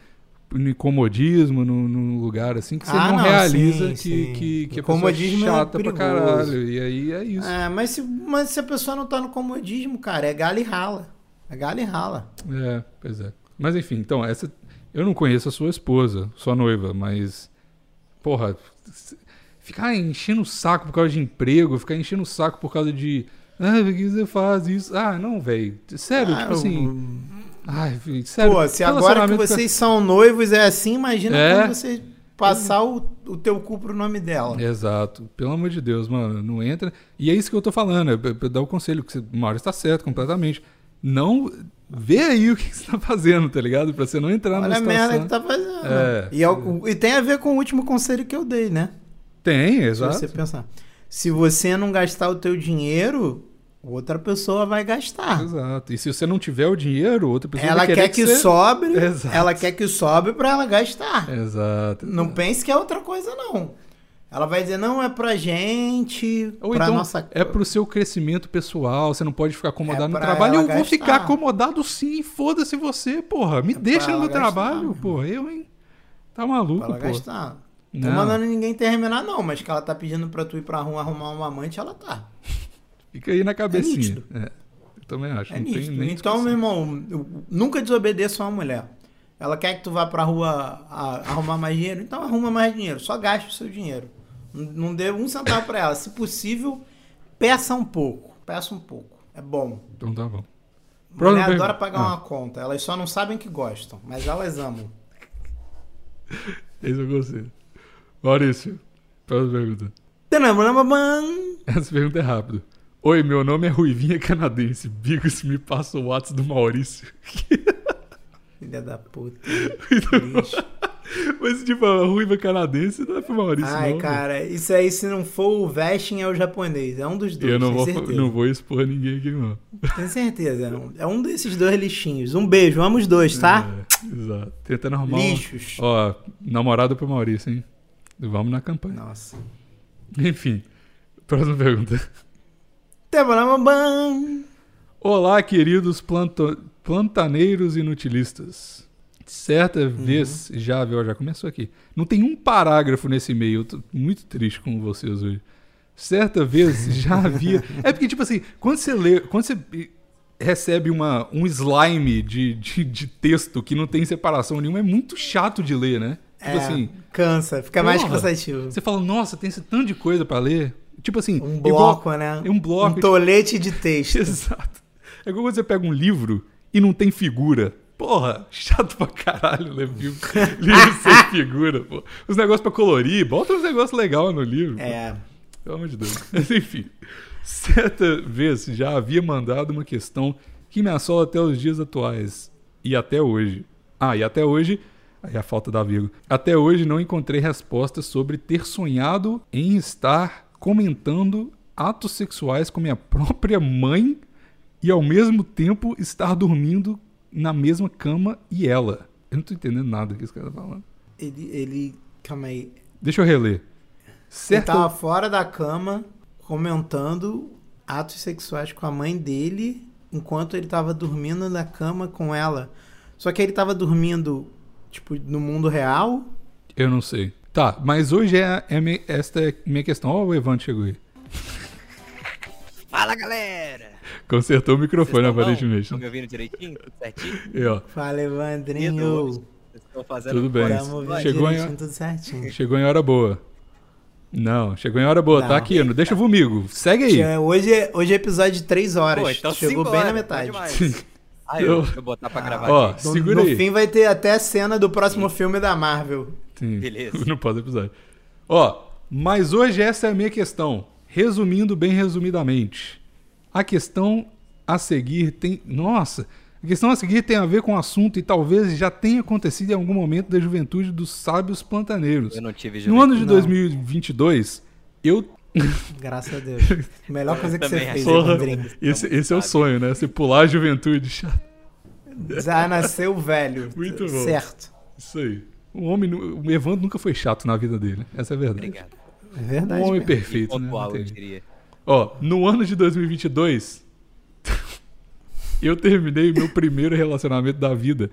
no comodismo, num, num lugar assim, que você Ah, não, não, realiza sim, que, sim. que, que a pessoa é é chata pra perigoso. caralho. E aí é isso. É, mas, se, mas se a pessoa não tá no comodismo, cara, é galho e rala. É galho e rala. É, pois é. Mas enfim, então, essa. Eu não conheço a sua esposa, sua noiva, mas. Porra, ficar enchendo o saco por causa de emprego, ficar enchendo o saco por causa de. Ah, por que você faz isso? Ah, não, velho. Sério, Ah, tipo assim. eu- Ai, filho, sério. Pô, se agora que vocês são noivos é assim, imagina É. quando você passar o, o teu cu pro nome dela. Exato. Pelo amor de Deus, mano, não entra. E é isso que eu tô falando, é pra- pra dar o conselho, que você, o Maurício tá certo completamente. Não. Vê aí o que você tá fazendo, tá ligado? Pra você não entrar Olha numa a merda situação. que tá fazendo. É. E, é o- e tem a ver com o último conselho que eu dei, né? Tem, Se exato. você pensar. Se você não gastar o teu dinheiro, outra pessoa vai gastar. Exato. E se você não tiver o dinheiro, outra pessoa Ela vai quer que, você... sobre, Exato. ela quer que sobre pra ela gastar. Exato. Não pense que é outra coisa, não. Ela vai dizer, não, é pra gente, Ou pra então nossa... é pro seu crescimento pessoal, você não pode ficar acomodado É no pra trabalho. Eu vou gastar. ficar acomodado sim, foda-se você, porra. Me É deixa pra no meu gastar, trabalho, meu porra. Eu, hein? Tá Pra maluco, ela pô. gastar. Não tô mandando ninguém terminar, não, mas que ela tá pedindo pra tu ir pra rua arrumar uma amante, ela tá. Fica aí na cabecinha. nítido. É, eu também acho. É não tem nem Então, meu irmão, nunca desobedeça uma mulher. Ela quer que tu vá pra rua arrumar mais dinheiro, então arruma mais dinheiro. Só gaste o seu dinheiro. Não dê um centavo pra ela. Se possível, peça um pouco. Peça um pouco. É bom. Então tá bom. Mulher Próxima adora pagar Ah. uma conta. Elas só não sabem que gostam, mas elas amam. *laughs* Esse eu gostei. Maurício, próxima pergunta. Essa pergunta é rápida. Oi, meu nome é Ruivinha Canadense. Bigos me passa o WhatsApp do Maurício. Filha da puta. *laughs* Mas, tipo, a ruiva canadense não é pro Maurício, Ai, não. cara, isso aí se não for o Vesting é o japonês. É um dos dois, Eu não vou, certeza. não vou expor ninguém aqui, não. Tenho certeza. é um- É um desses dois lixinhos. Um beijo, amo os dois, tá? É, exato. Tentando arrumar. um- Lixos. Ó, namorado pro Maurício, hein? Vamos na campanha. Nossa. Enfim, próxima pergunta. Olá, queridos planto- plantaneiros inutilistas. Certa vez, já viu, já começou aqui. Não tem um parágrafo nesse e-mail. Eu tô muito triste com vocês hoje. Certa vez *laughs* já havia. É porque, tipo assim, quando você lê, quando você recebe uma, um slime de, de, de texto que não tem separação nenhuma, é muito chato de ler, né? Tipo É, assim, cansa, fica mais Porra. cansativo. você fala, nossa, tem esse tanto de coisa pra ler. Tipo assim, Um igual- bloco, né? É um bloco. Um tolete *laughs* de texto. Exato. É igual quando você pega um livro e não tem figura. Porra, chato pra caralho ler livro, *laughs* livro sem figura, pô. Os negócios pra colorir, bota uns negócios legais no livro. pô. É. Pelo amor de Deus. *laughs* Mas enfim, certa vez já havia mandado uma questão que me assola até os dias atuais. E até hoje. Ah, e até hoje. Aí a falta da vírgula. Até hoje não encontrei resposta sobre ter sonhado em estar comentando atos sexuais com minha própria mãe e ao mesmo tempo estar dormindo na mesma cama e ela. Eu não tô entendendo nada que esse cara tá falando. Ele, ele. Calma aí. Deixa eu reler. Ele Certa tava fora da cama comentando atos sexuais com a mãe dele enquanto ele tava dormindo na cama com ela. Só que ele tava dormindo, tipo, no mundo real. Eu não sei. Tá, mas hoje é, é me- esta é minha questão. Ó, o Evandro chegou aí. Fala, galera! Consertou o microfone, aparentemente. Estão me ouvindo direitinho? Tudo certinho? E, ó, Fala, Evandrinho. Vocês estão fazendo Tudo bem. Chegou em- tudo certinho. chegou em hora boa. Não, chegou em hora boa. Tá Não. aqui, não deixa comigo. Segue aí. Hoje é, hoje é episódio de 3 horas. Pô, então Chegou bem na bom metade. Ah, *laughs* eu, Eu- deixa eu botar pra gravar Ó, aqui. No, segura no aí. fim vai ter até a cena do próximo filme da Marvel. Sim, Beleza. *laughs* No próximo episódio. Ó, mas hoje essa é a minha questão. Resumindo bem resumidamente. A questão a seguir tem. Nossa! A questão a seguir tem a ver com o assunto e talvez já tenha acontecido em algum momento da juventude dos sábios plantaneiros. Eu não tive No ano de Não. 2022, eu. *laughs* Graças a Deus. Melhor coisa que você fez. Porra, esse, esse é o sonho, né? Você pular a juventude. *laughs* Já nasceu velho. Muito bom. Certo. Isso aí. O homem, o Evandro nunca foi chato na vida dele. Essa é a verdade. Obrigado. É Um verdade. homem mesmo. perfeito, né? Pontual, Não eu diria. Ó, no ano de 2022, *laughs* eu terminei meu primeiro relacionamento da vida,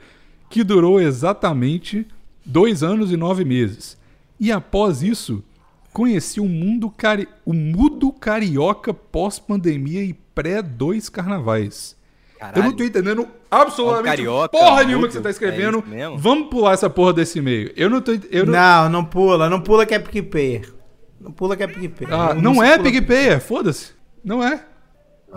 que durou exatamente dois anos e nove meses. E após isso, conheci o mundo cari o mudo carioca pós-pandemia e pré-dois carnavais. Caralho. Eu não tô entendendo absolutamente É carioca, porra nenhuma mudo, que você tá é escrevendo. mesmo? Vamos pular essa porra desse e-mail. Eu não tô. Eu não, Não, não pula. Não pula que é PicPayer. Não pula que é PicPayer. Ah, Não não é pula- PicPay, foda-se. Não é.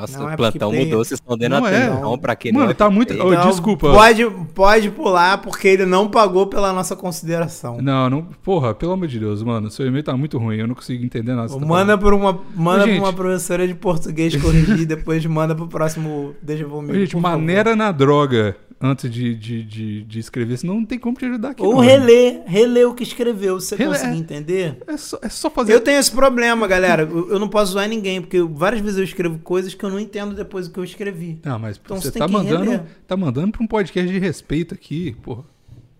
Nossa, Não é o plantão PicPay. mudou, vocês estão dando Não é. atenção pra quem Mano, não é tá muito-. Ô, Então, desculpa. Pode, pode pular porque ele não pagou pela nossa consideração. Não, não. Porra, pelo amor de Deus, mano. Seu e-mail tá muito ruim. Eu não consigo entender nada. tá Manda pra uma, manda pra uma professora de português corrigir, depois manda pro próximo Deixa eu Ô, ver. Gente, maneira na droga antes de, de, de, de escrever, senão não tem como te ajudar aqui. Ou não. reler, reler o que escreveu, você Relê- conseguir entender. É só, é só fazer. Eu tenho esse problema, galera. Eu eu não posso zoar ninguém, porque várias vezes eu escrevo coisas que eu não entendo depois do que eu escrevi. Não, mas Então você você tem tá que mandando, reler. tá mandando pra um podcast de respeito aqui, porra.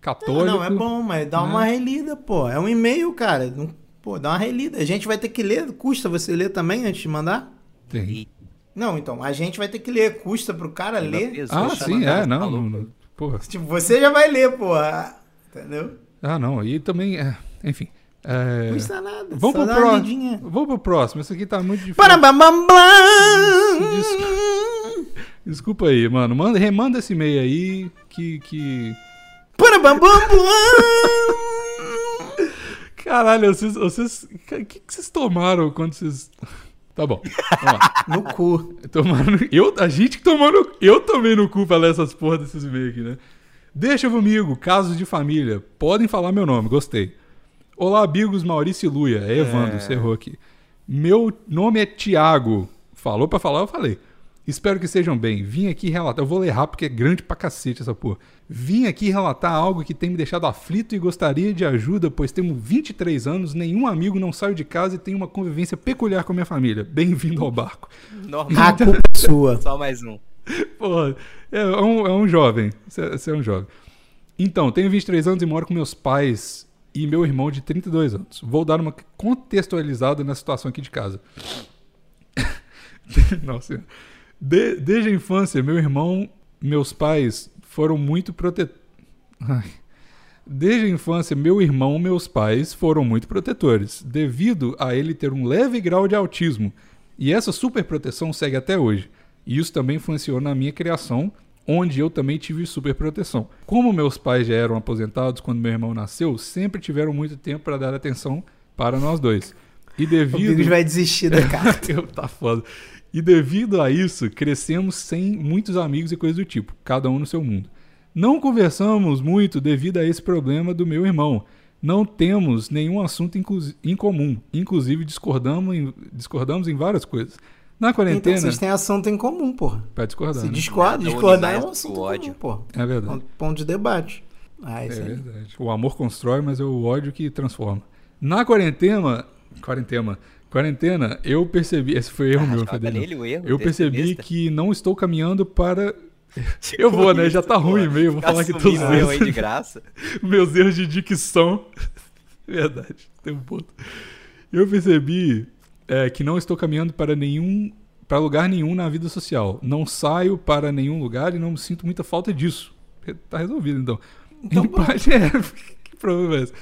Católico. Não, não, é bom, mas dá uma relida, pô. É um e-mail, cara. Pô, dá uma relida. A gente vai ter que ler. Custa você ler também antes de mandar? Tem. Não, então, a gente vai ter que ler. Custa pro cara Ainda ler. fez, Ah, sim, mano, é, tá não, não, não. Porra. Tipo, você já vai ler, porra. Entendeu? Ah, não. E também, é, enfim. É, Não custa nada. vamos, pro pró- vamos pro próximo. Isso aqui tá muito difícil. Parabam, Desculpa aí, mano. Manda, remanda esse e-mail aí que. que... Caralho, vocês. vocês... O que, que vocês tomaram quando vocês. Tá bom. *laughs* No cu. Tomaram no- eu, a gente que tomou no, Eu tomei no cu pra ler essas porra desses e-mails aqui, né? Deixa comigo, casos de família. Podem falar meu nome, gostei. Olá, amigos Maurício e Luia. É Evandro, você errou aqui. Meu nome é Tiago. Falou pra falar, eu falei. Espero que estejam bem. Vim aqui relatar. Eu vou ler rápido porque é grande pra cacete essa porra. Vim aqui relatar algo que tem me deixado aflito e gostaria de ajuda, pois temos 23 anos, nenhum amigo não saiu de casa e tenho uma convivência peculiar com a minha família. Bem-vindo ao barco. Normal. A culpa é sua. Só mais um. Porra, é um, é um jovem. Você é um jovem. Então, tenho 23 anos e moro com meus pais e meu irmão de 32 anos. Vou dar uma contextualizada na situação aqui de casa. *laughs* Nossa. De- desde a infância, meu irmão, meus pais foram muito protetores. Desde a infância, meu irmão, meus pais foram muito protetores, devido a ele ter um leve grau de autismo. E essa superproteção segue até hoje. E isso também influenciou na minha criação, onde eu também tive superproteção. Como meus pais já eram aposentados quando meu irmão nasceu, sempre tiveram muito tempo para dar atenção para nós dois. E O devido Bigos vai desistir da *laughs* carta. eu, tá foda. E devido a isso, crescemos sem muitos amigos e coisas do tipo, cada um no seu mundo. Não conversamos muito devido a esse problema do meu irmão. Não temos nenhum assunto em comum. Inclusive, discordamos em, discordamos em várias coisas. Na Então quarentena. vocês têm assunto em comum, porra. Pra discordar. Se né? discorda, Nada une discordar é um assunto comum, ódio. porra. É verdade. Ponto, ponto de debate. Ah, isso É aí. verdade. O amor constrói, mas é o ódio que transforma. Na quarentena. Quarentena. Quarentena, eu percebi. Esse foi erro Ah, meu, erro Eu percebi que não estou caminhando para. *laughs* Eu vou, né? Já tá ruim meio. Vou falar que todos os erros. de graça. *laughs* Meus erros de dicção. *laughs* Verdade, tem um ponto. Eu percebi é, que não estou caminhando para nenhum. para lugar nenhum na vida social. Não saio para nenhum lugar e não sinto muita falta disso. Tá resolvido, então. Então, em parte, é. que problema é esse?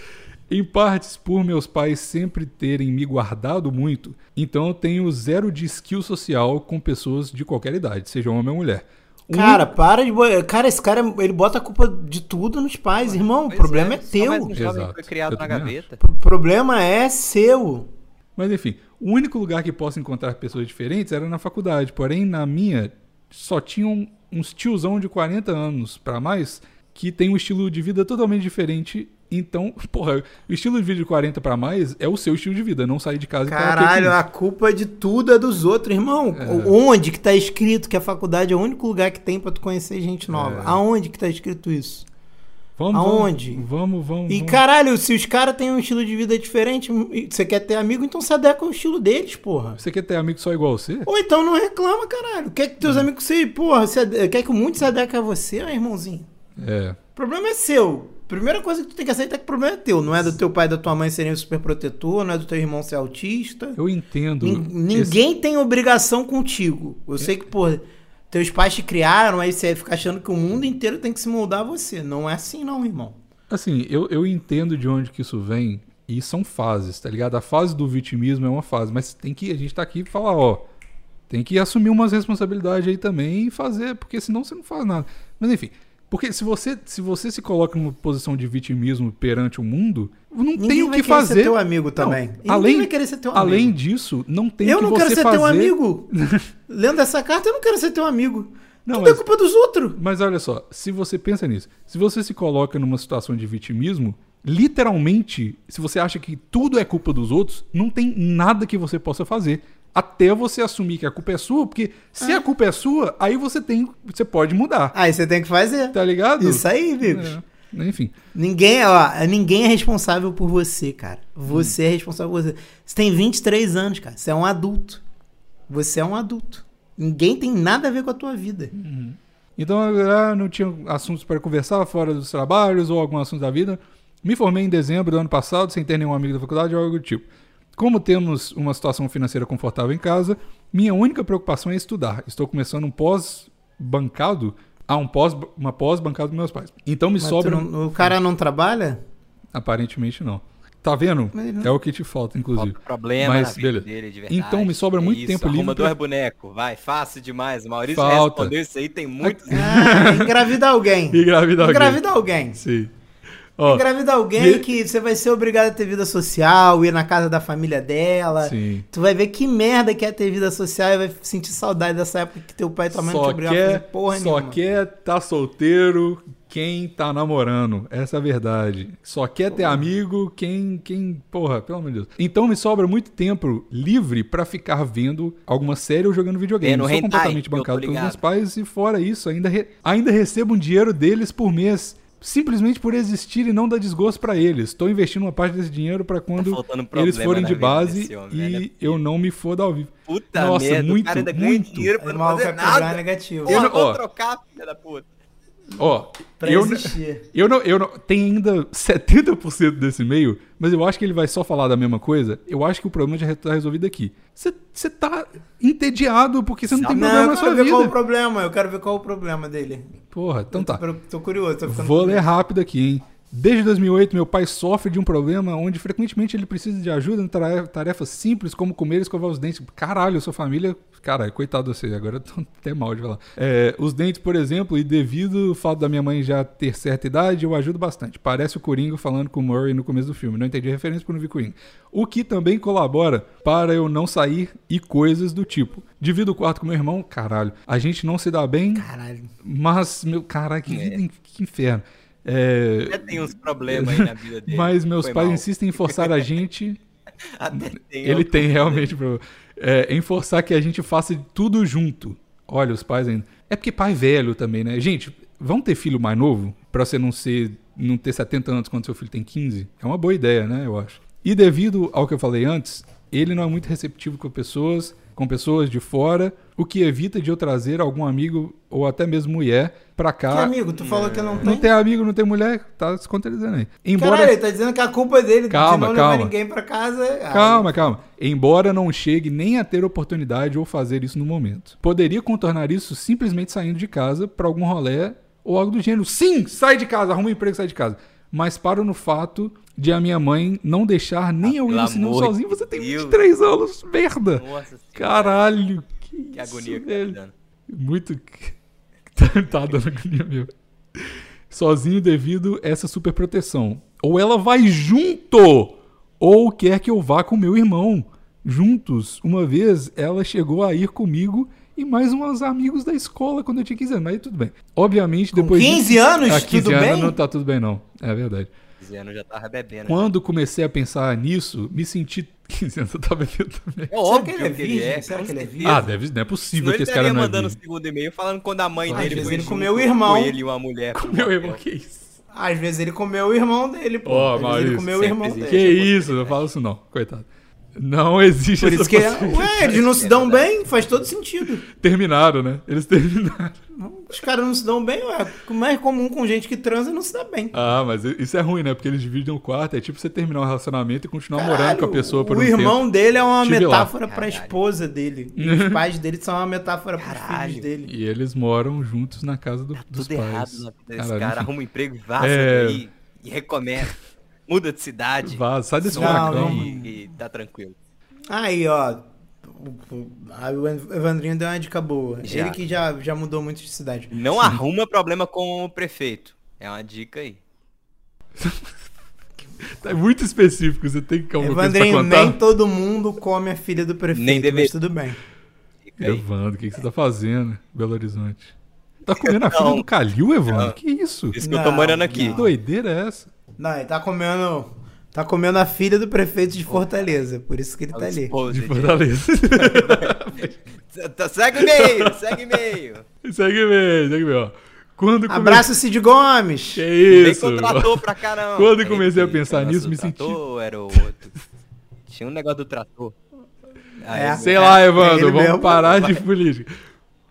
Em partes, por meus pais sempre terem me guardado muito, então eu tenho zero de skill social com pessoas de qualquer idade, seja homem ou mulher. Um- Cara, para de. Cara, esse cara, ele bota a culpa de tudo nos pais. Irmão, o Pois problema é, só teu. um jovem Exato. foi criado Eu na gaveta. O problema é seu. Mas enfim, o único lugar que posso encontrar pessoas diferentes era na faculdade. Porém, na minha, só tinham uns tiozão de 40 anos pra mais que tem um estilo de vida totalmente diferente. Então, porra, o estilo de vida de 40 pra mais é o seu estilo de vida, não sair de casa e Caralho, aqui. a culpa de tudo é dos outros, irmão. É. Onde que tá escrito que a faculdade é o único lugar que tem pra tu conhecer gente nova? É. Aonde que tá escrito isso? Vamos, Aonde? Vamos, vamos, vamos. E caralho, se os caras têm um estilo de vida diferente, e você quer ter amigo, então se adequa ao estilo deles, porra. Você quer ter amigo só igual você? Ou então não reclama, caralho. Quer que teus Hum. amigos se, porra, se ade- quer que o mundo se adeque a você, ó, irmãozinho. É. O problema é seu. Primeira coisa que tu tem que aceitar é que o problema é teu. Não é do teu pai e da tua mãe serem super protetor, não é do teu irmão ser autista. Eu entendo. Nin- Ninguém tem obrigação contigo. Eu sei que, pô, teus pais te criaram, aí você fica achando que o mundo inteiro tem que se moldar a você. Não é assim, não, irmão. Assim, eu, eu entendo de onde que isso vem e são fases, tá ligado? A fase do vitimismo é uma fase, mas tem que a gente tá aqui pra falar, ó, tem que assumir umas responsabilidades aí também e fazer, porque senão você não faz nada. Mas enfim, porque se você se você se coloca numa posição de vitimismo perante o mundo, não tem Ninguém o vai que fazer. ser teu amigo também. Não, além, vai querer ser teu além amigo. disso, não tem Eu o que não quero você ser fazer. teu amigo. *laughs* Lendo essa carta, eu não quero ser teu amigo. Não, Tudo é mas- culpa dos outros. Mas olha só, se você pensa nisso, se você se coloca numa situação de vitimismo, literalmente, se você acha que tudo é culpa dos outros, não tem nada que você possa fazer até você assumir que a culpa é sua, porque se a culpa é sua, aí você tem, você pode mudar, Aí você tem que fazer. tá ligado? Isso aí, Bigos. É. Enfim, Ninguém, ó, ninguém é responsável por você, cara. Você é responsável por você. Você tem 23 anos, cara. Você é um adulto. Você é um adulto. Ninguém tem nada a ver com a tua vida. Então, eu não tinha assuntos para conversar fora dos trabalhos ou algum assunto da vida. Me formei em dezembro do ano passado, sem ter nenhum amigo da faculdade ou algo do tipo. Como temos uma situação financeira confortável em casa, minha única preocupação é estudar. Estou começando um pós-bancado, ah, um pós, uma pós-bancado dos meus pais. Então me Mas sobra. não- o cara não trabalha? Aparentemente não. Tá vendo? Não- É o que te falta, inclusive. Falta problema Mas, na vida beleza. dele, de verdade. Então, me sobra É muito isso, tempo arruma livre dois pra- bonecos, vai, fácil demais. O Maurício Falta. respondeu isso aí tem muitos Ah, engravida alguém. *laughs* Engravida alguém. Engravida alguém. Sim. Ó, Engravida alguém e- que você vai ser obrigado a ter vida social, ir na casa da família dela. sim. Tu vai ver que merda que é ter vida social e vai sentir saudade dessa época que teu pai e tua mãe não te Só obrigavam a fazer quer, porra só nenhuma. quer tá solteiro, quem tá namorando, essa é a verdade. Só quer ter amigo quem, quem, porra, pelo amor de Deus. Então me sobra muito tempo livre pra ficar vendo alguma série ou jogando videogame. Vendo Eu sou hentai, completamente bancado pelos meus pais e fora isso, ainda, re- ainda recebo um dinheiro deles por mês. Simplesmente por existir e não dar desgosto pra eles. Estou investindo uma parte desse dinheiro pra quando faltando eles forem de base homem, e velho, é eu não me foda ao vivo. Puta Nossa, merda, muito, o cara ainda ganha muito. dinheiro pra não fazer nada. negativo. Porra, não- vou ó. trocar, filha da puta. Ó, Pra eu, existir. eu não, eu não. Tem ainda 70% desse e-mail, mas eu acho que ele vai só falar da mesma coisa. Eu acho que o problema já tá resolvido aqui. Você tá entediado porque você não tem Não, problema eu na sua quero ver qual o vida. problema. Eu quero ver qual o problema dele. Porra, então Eu tô tá. pre- Tô curioso, tô Vou ler rápido aqui, hein? Desde 2008, meu pai sofre de um problema onde frequentemente ele precisa de ajuda em tare- tarefas simples como comer e escovar os dentes. Caralho, sua família. Caralho, coitado de você, agora eu tô *laughs* até mal de falar. É, os dentes, por exemplo, e devido ao fato da minha mãe já ter certa idade, eu ajudo bastante. Parece o Coringa falando com o Murray no começo do filme. Não entendi a referência porque não vi Coringa. O que também colabora para eu não sair e coisas do tipo. Divido o quarto com meu irmão, caralho. A gente não se dá bem, Caralho. mas, meu, caralho, que, vida, in- que inferno. É, Até tem uns problemas aí na vida dele. *laughs* mas meus Foi pais mal. insistem em forçar a gente. *laughs* Até tem ele tem realmente problema. É, em forçar que a gente faça tudo junto. Olha, os pais ainda. É porque pai velho também, né? Gente, vamos ter filho mais novo? Pra você não ser. não ter 70 anos quando seu filho tem 15? É uma boa ideia, né? Eu acho. E devido ao que eu falei antes, ele não é muito receptivo com pessoas, com pessoas de fora, o que evita de eu trazer algum amigo ou até mesmo mulher pra Que cá. amigo, tu falou que não tem? Não tem amigo, não tem mulher, tá se contradizendo aí. Embora. Caralho, ele tá dizendo que a culpa é dele Calma, de não calma. levar ninguém pra casa. Ah, Calma, calma. Embora não chegue nem a ter oportunidade ou fazer isso no momento. Poderia contornar isso simplesmente saindo de casa pra algum rolê ou algo do gênero. Sim, sai de casa, arruma um emprego e sai de casa. Mas paro no fato de a minha mãe não deixar nem eu ir no cinema sozinho. Você tem Deus. 23 anos, merda. Nossa Caralho. Que, que isso, agonia tá velho. Muito. *laughs* tá, dando agonia mesmo. Sozinho devido a essa super proteção. Ou ela vai junto, ou quer que eu vá com meu irmão. Juntos. Uma vez ela chegou a ir comigo e mais uns amigos da escola quando eu tinha 15 anos. Mas aí tudo bem. Obviamente, Com depois. 15 disso- anos, Ah, 15 tudo anos bem? não tá tudo bem, não. É verdade. 15 anos já tava bebendo. Quando comecei a pensar nisso, me senti. *laughs* 15 anos eu tava bebendo também. É óbvio que ele é que virgem? ele é. Será com que ele é certeza. Ah, deve, não é possível Senão que ele esse cara estaria não é mandando o virgem. segundo e-mail falando quando a mãe Às dele vezes foi ele comeu o irmão. com ele e uma mulher. pro Meu irmão, que isso? Às vezes ele comeu o irmão dele, pô. Ó, Às vezes Maurício, ele comeu o irmão. Que dele. Essa isso, não fala isso não, coitado. Não existe Por essa isso que. possibilidade. Ué, eles não se dão bem? Faz todo sentido. Terminaram, né? Eles terminaram. Não, Os caras não se dão bem, ué. O mais comum com gente que transa não se dá bem. Ah, mas isso é ruim, né? Porque eles dividem o quarto. É tipo você terminar um relacionamento e continuar Caralho, morando com a pessoa por o um irmão tempo. dele é uma metáfora pra Caralho. esposa dele. E os *laughs* pais dele são uma metáfora pros Caralho. filhos dele. E eles moram juntos na casa do- dos Tudo pais. errado na vida desse Caralho, cara. enfim. Arruma um emprego e vaza É. daí e recomeça. Muda de cidade. Vaza, sai desse Não, furacão. E, e tá tranquilo. Aí, ó. o- Evandrinho deu uma dica boa. Já. Ele que já, já mudou muito de cidade. Não arruma problema com o prefeito. É uma dica aí. *laughs* Tá muito específico, você tem que pra Evandrinho, nem todo mundo come a filha do prefeito, Nem deveria. mas tudo bem. Evandro, o que, que você tá fazendo, Belo Horizonte? Tá comendo a filha do Calil, Evandro? Não. Que isso? Isso que eu tô morando aqui. Que doideira é essa? Não, ele tá comendo. Tá comendo a filha do prefeito de Fortaleza. Por isso que ele tá ali. De Fortaleza. *laughs* Segue o e-mail, segue o e-mail. segue bem, segue ó. Quando come- Abraço, Cid Gomes! Que isso? contratou pra caramba. Quando eu comecei a pensar nisso, me senti- trator Era o outro. Tinha um negócio do trator. Aí, É. Sei lá, Evandro, vamos mesmo. parar de política.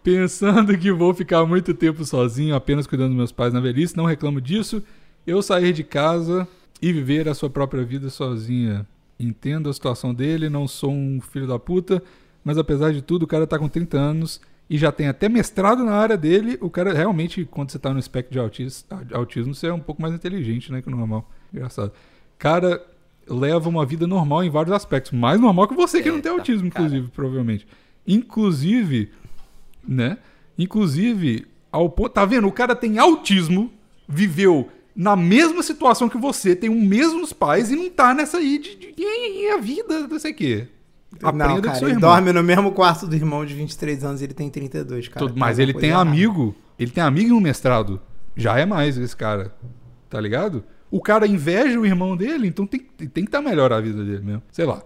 Pensando que vou ficar muito tempo sozinho, apenas cuidando dos meus pais na velhice, não reclamo disso. Eu sair de casa e viver a sua própria vida sozinha. Entendo a situação dele, não sou um filho da puta, mas apesar de tudo, o cara tá com 30 anos e já tem até mestrado na área dele. O cara realmente, quando você tá no espectro de autis- autismo, você é um pouco mais inteligente, né, que o normal. Engraçado. Cara leva uma vida normal em vários aspectos, mais normal que você que É, não tem tá, autismo, cara. inclusive, provavelmente. Inclusive, né? Inclusive, ao ponto, tá vendo? O cara tem autismo, viveu na mesma situação que você, tem os mesmos pais e não tá nessa aí de, de, e, e a vida, não sei o quê. Aprenda não, cara, seu ele irmão. dorme no mesmo quarto do irmão de 23 anos e ele tem 32, cara. Mas Tem ele alguma tem errada. amigo, ele tem amigo e um mestrado já é mais esse cara. Tá ligado? O cara inveja o irmão dele, então tem, tem que estar melhor a vida dele mesmo. Sei lá.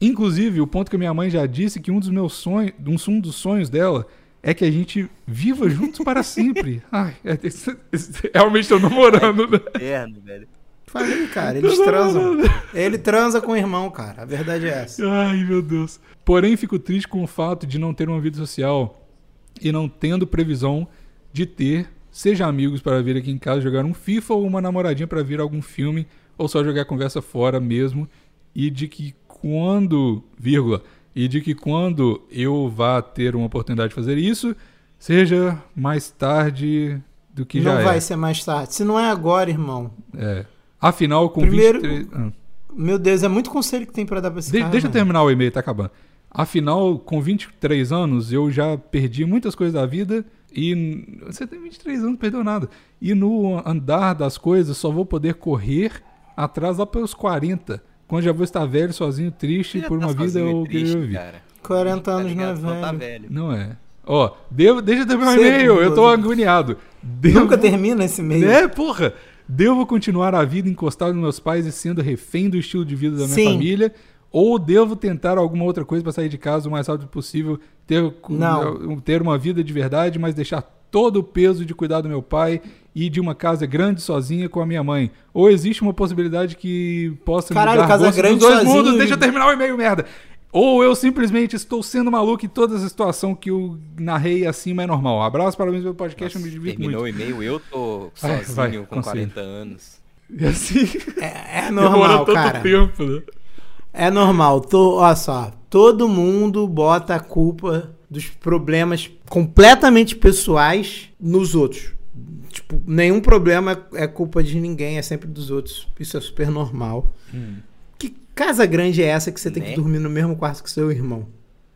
Inclusive, o ponto que a minha mãe já disse que um dos meus sonhos, um dos sonhos dela é que a gente viva juntos para sempre. *laughs* Ai, é, esse- esse- realmente estou namorando, né? Eterno, velho. Falei, cara, eles transam. Ele transa com o irmão, cara. A verdade é essa. Ai, meu Deus. Porém, fico triste com o fato de não ter uma vida social e não tendo previsão de ter, seja amigos para vir aqui em casa jogar um FIFA ou uma namoradinha para vir algum filme ou só jogar conversa fora mesmo e de que quando, vírgula, e de que quando eu vá ter uma oportunidade de fazer isso, seja mais tarde do que não já vai é. ser mais tarde. Se não é agora, irmão. É. Afinal, com Primeiro- 23... Ah. Meu Deus, é muito conselho que tem pra dar pra esse De- cara. deixa eu terminar o e-mail, tá acabando. Afinal, com 23 anos, eu já perdi muitas coisas da vida e. Você tem 23 anos, não perdeu nada. E no andar das coisas, só vou poder correr atrás lá pelos 40. Quando já vou estar velho, sozinho, triste, por tá uma vida sozinho e eu triste, queria viver. cara. 40 anos não é ligado? Não tá velho. velho. Não é. Ó, devo, deixa eu terminar o e-mail, eu tô agoniado. Devo, Nunca termina esse meio. É, porra. Devo continuar a vida encostado nos meus pais e sendo refém do estilo de vida da minha Sim. família? Ou devo tentar alguma outra coisa para sair de casa o mais rápido possível, ter, Não. ter uma vida de verdade, mas deixar todo o peso de cuidar do meu pai e de uma casa grande sozinha com a minha mãe? Ou existe uma possibilidade que possa Caralho, me casa grande dois sozinho mundos? Deixa eu terminar o e-mail, merda. Ou eu simplesmente estou sendo maluco e toda essa situação que eu narrei acima é normal. Abraço, parabéns pelo podcast, eu me divirto Terminou muito. o e-mail, eu tô sozinho vai, com consigo. 40 anos. E assim, É, é normal, tanto cara. tempo, né? É normal. Tô, olha só, todo mundo bota a culpa dos problemas completamente pessoais nos outros. Tipo, nenhum problema é culpa de ninguém, é sempre dos outros. Isso é super normal. Que casa grande é essa que você tem Né? que dormir no mesmo quarto que seu irmão?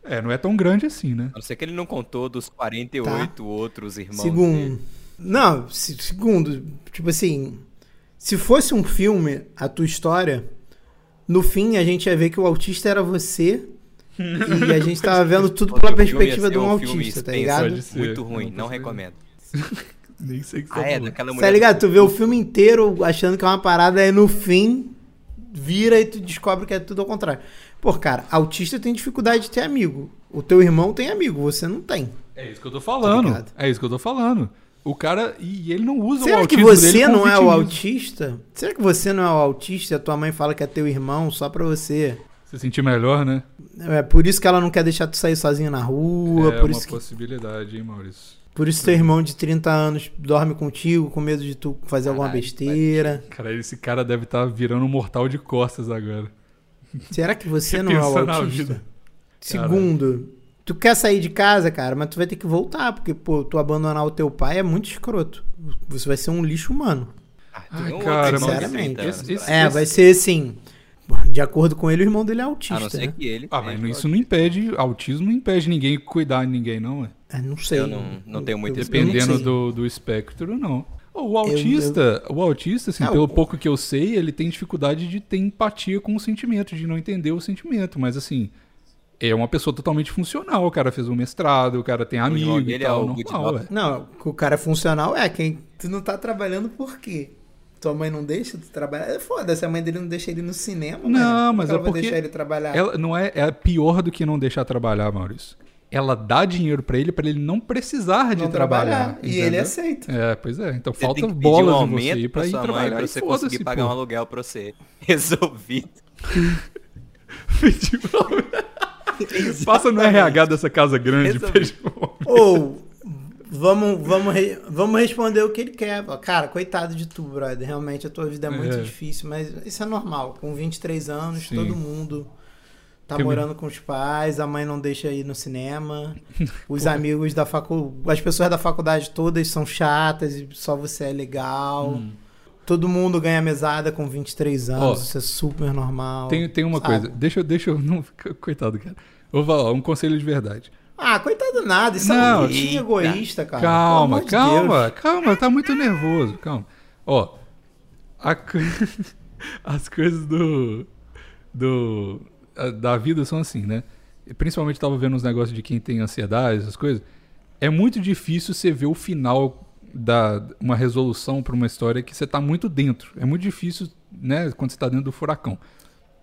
É, não é tão grande assim, né? A não ser que ele não contou dos 48 outros irmãos Segundo. dele. Não, se- segundo, tipo assim, se fosse um filme, a tua história, no fim a gente ia ver que o autista era você e a gente tava vendo tudo pela perspectiva de um filme autista, tá ligado? Muito É ruim, não recomendo. *laughs* Nem sei o que você Ah, tá é, daquela mulher. Tá ligado? Tu vê o filme inteiro achando que é uma parada e no fim vira e tu descobre que é tudo ao contrário. Pô, cara, autista tem dificuldade de ter amigo. O teu irmão tem amigo, você não tem. É isso que eu tô falando. ligado? é isso que eu tô falando. O cara. E ele não usa o Será que você não é o autista? Será que você não é o autista e a tua mãe fala que é teu irmão só pra você? Se sentir melhor, né? É por isso que ela não quer deixar tu sair sozinho na rua, é por, uma isso que, possibilidade, hein, Maurício? por isso teu irmão de 30 anos dorme contigo com medo de tu fazer alguma Caralho, besteira. Cara, esse cara deve estar virando um mortal de costas agora. Será que você *laughs* não é o autista? vida. Segundo, tu quer sair de casa, cara, mas tu vai ter que voltar, porque, pô, tu abandonar o teu pai é muito escroto. Você vai ser um lixo humano. Ah, Ai, cara, sinceramente. 30 anos, Esse- esse-. É, vai ser assim. De acordo com ele, o irmão dele é autista. A não ser né? que ele. Ah, mas isso não impede. Autismo não impede ninguém cuidar de ninguém, não, é? É, não sei. Eu não- não tenho muita Eu- eu não Dependendo do, do espectro, não. O autista, o autista, assim, Ah, pelo o- pouco que eu sei, ele tem dificuldade de ter empatia com o sentimento, de não entender o sentimento. Mas assim, é uma pessoa totalmente funcional. O cara fez um mestrado, o cara tem amigo e é tal, Good normal, é. Não, o cara é funcional é quem. Tu não tá trabalhando por quê? Tua mãe não deixa tu trabalhar? É foda, se a mãe dele não deixa ele no cinema. Não, mano, mas ela é vai porque deixar ele trabalhar. Ela não é, é pior do que não deixar trabalhar, Maurício. Ela dá dinheiro pra ele pra ele não precisar de Não trabalhar. E ele aceita. É, pois é. Então Você falta bolas um em você pra pra ir sua mãe trabalhar pra e você foda-se, conseguir pagar um aluguel pra você. *laughs* Resolvido. *laughs* *laughs* Passa no RH dessa casa grande. Resolvi. pede aumento. Ou vamos, vamos, re- vamos responder o que ele quer. Cara, coitado de tu, brother. Realmente a tua vida é muito É. difícil, mas isso é normal. Com 23 anos, Sim. todo mundo tá Tem morando com os pais, a mãe não deixa ir no cinema. *laughs* Os amigos da faculdade, as pessoas da faculdade todas são chatas e só você é legal. Hum. Todo mundo ganha mesada com 23 anos, Ó, isso é super normal. Tem, tem uma sabe? coisa. Deixa, eu- deixa eu. *laughs* Não, coitado, cara. Vou falar, um conselho de verdade. Ah, coitado nada, isso é Não, um jeitinho eita. egoísta, cara. calma, de calma, Deus. calma, tá muito nervoso, calma. Ó, a *laughs* as coisas do, do da vida são assim, né? Principalmente tava vendo os negócios de quem tem ansiedade, essas coisas. É muito difícil você ver o final dar uma resolução para uma história que você tá muito dentro. É muito difícil, né, quando você tá dentro do furacão.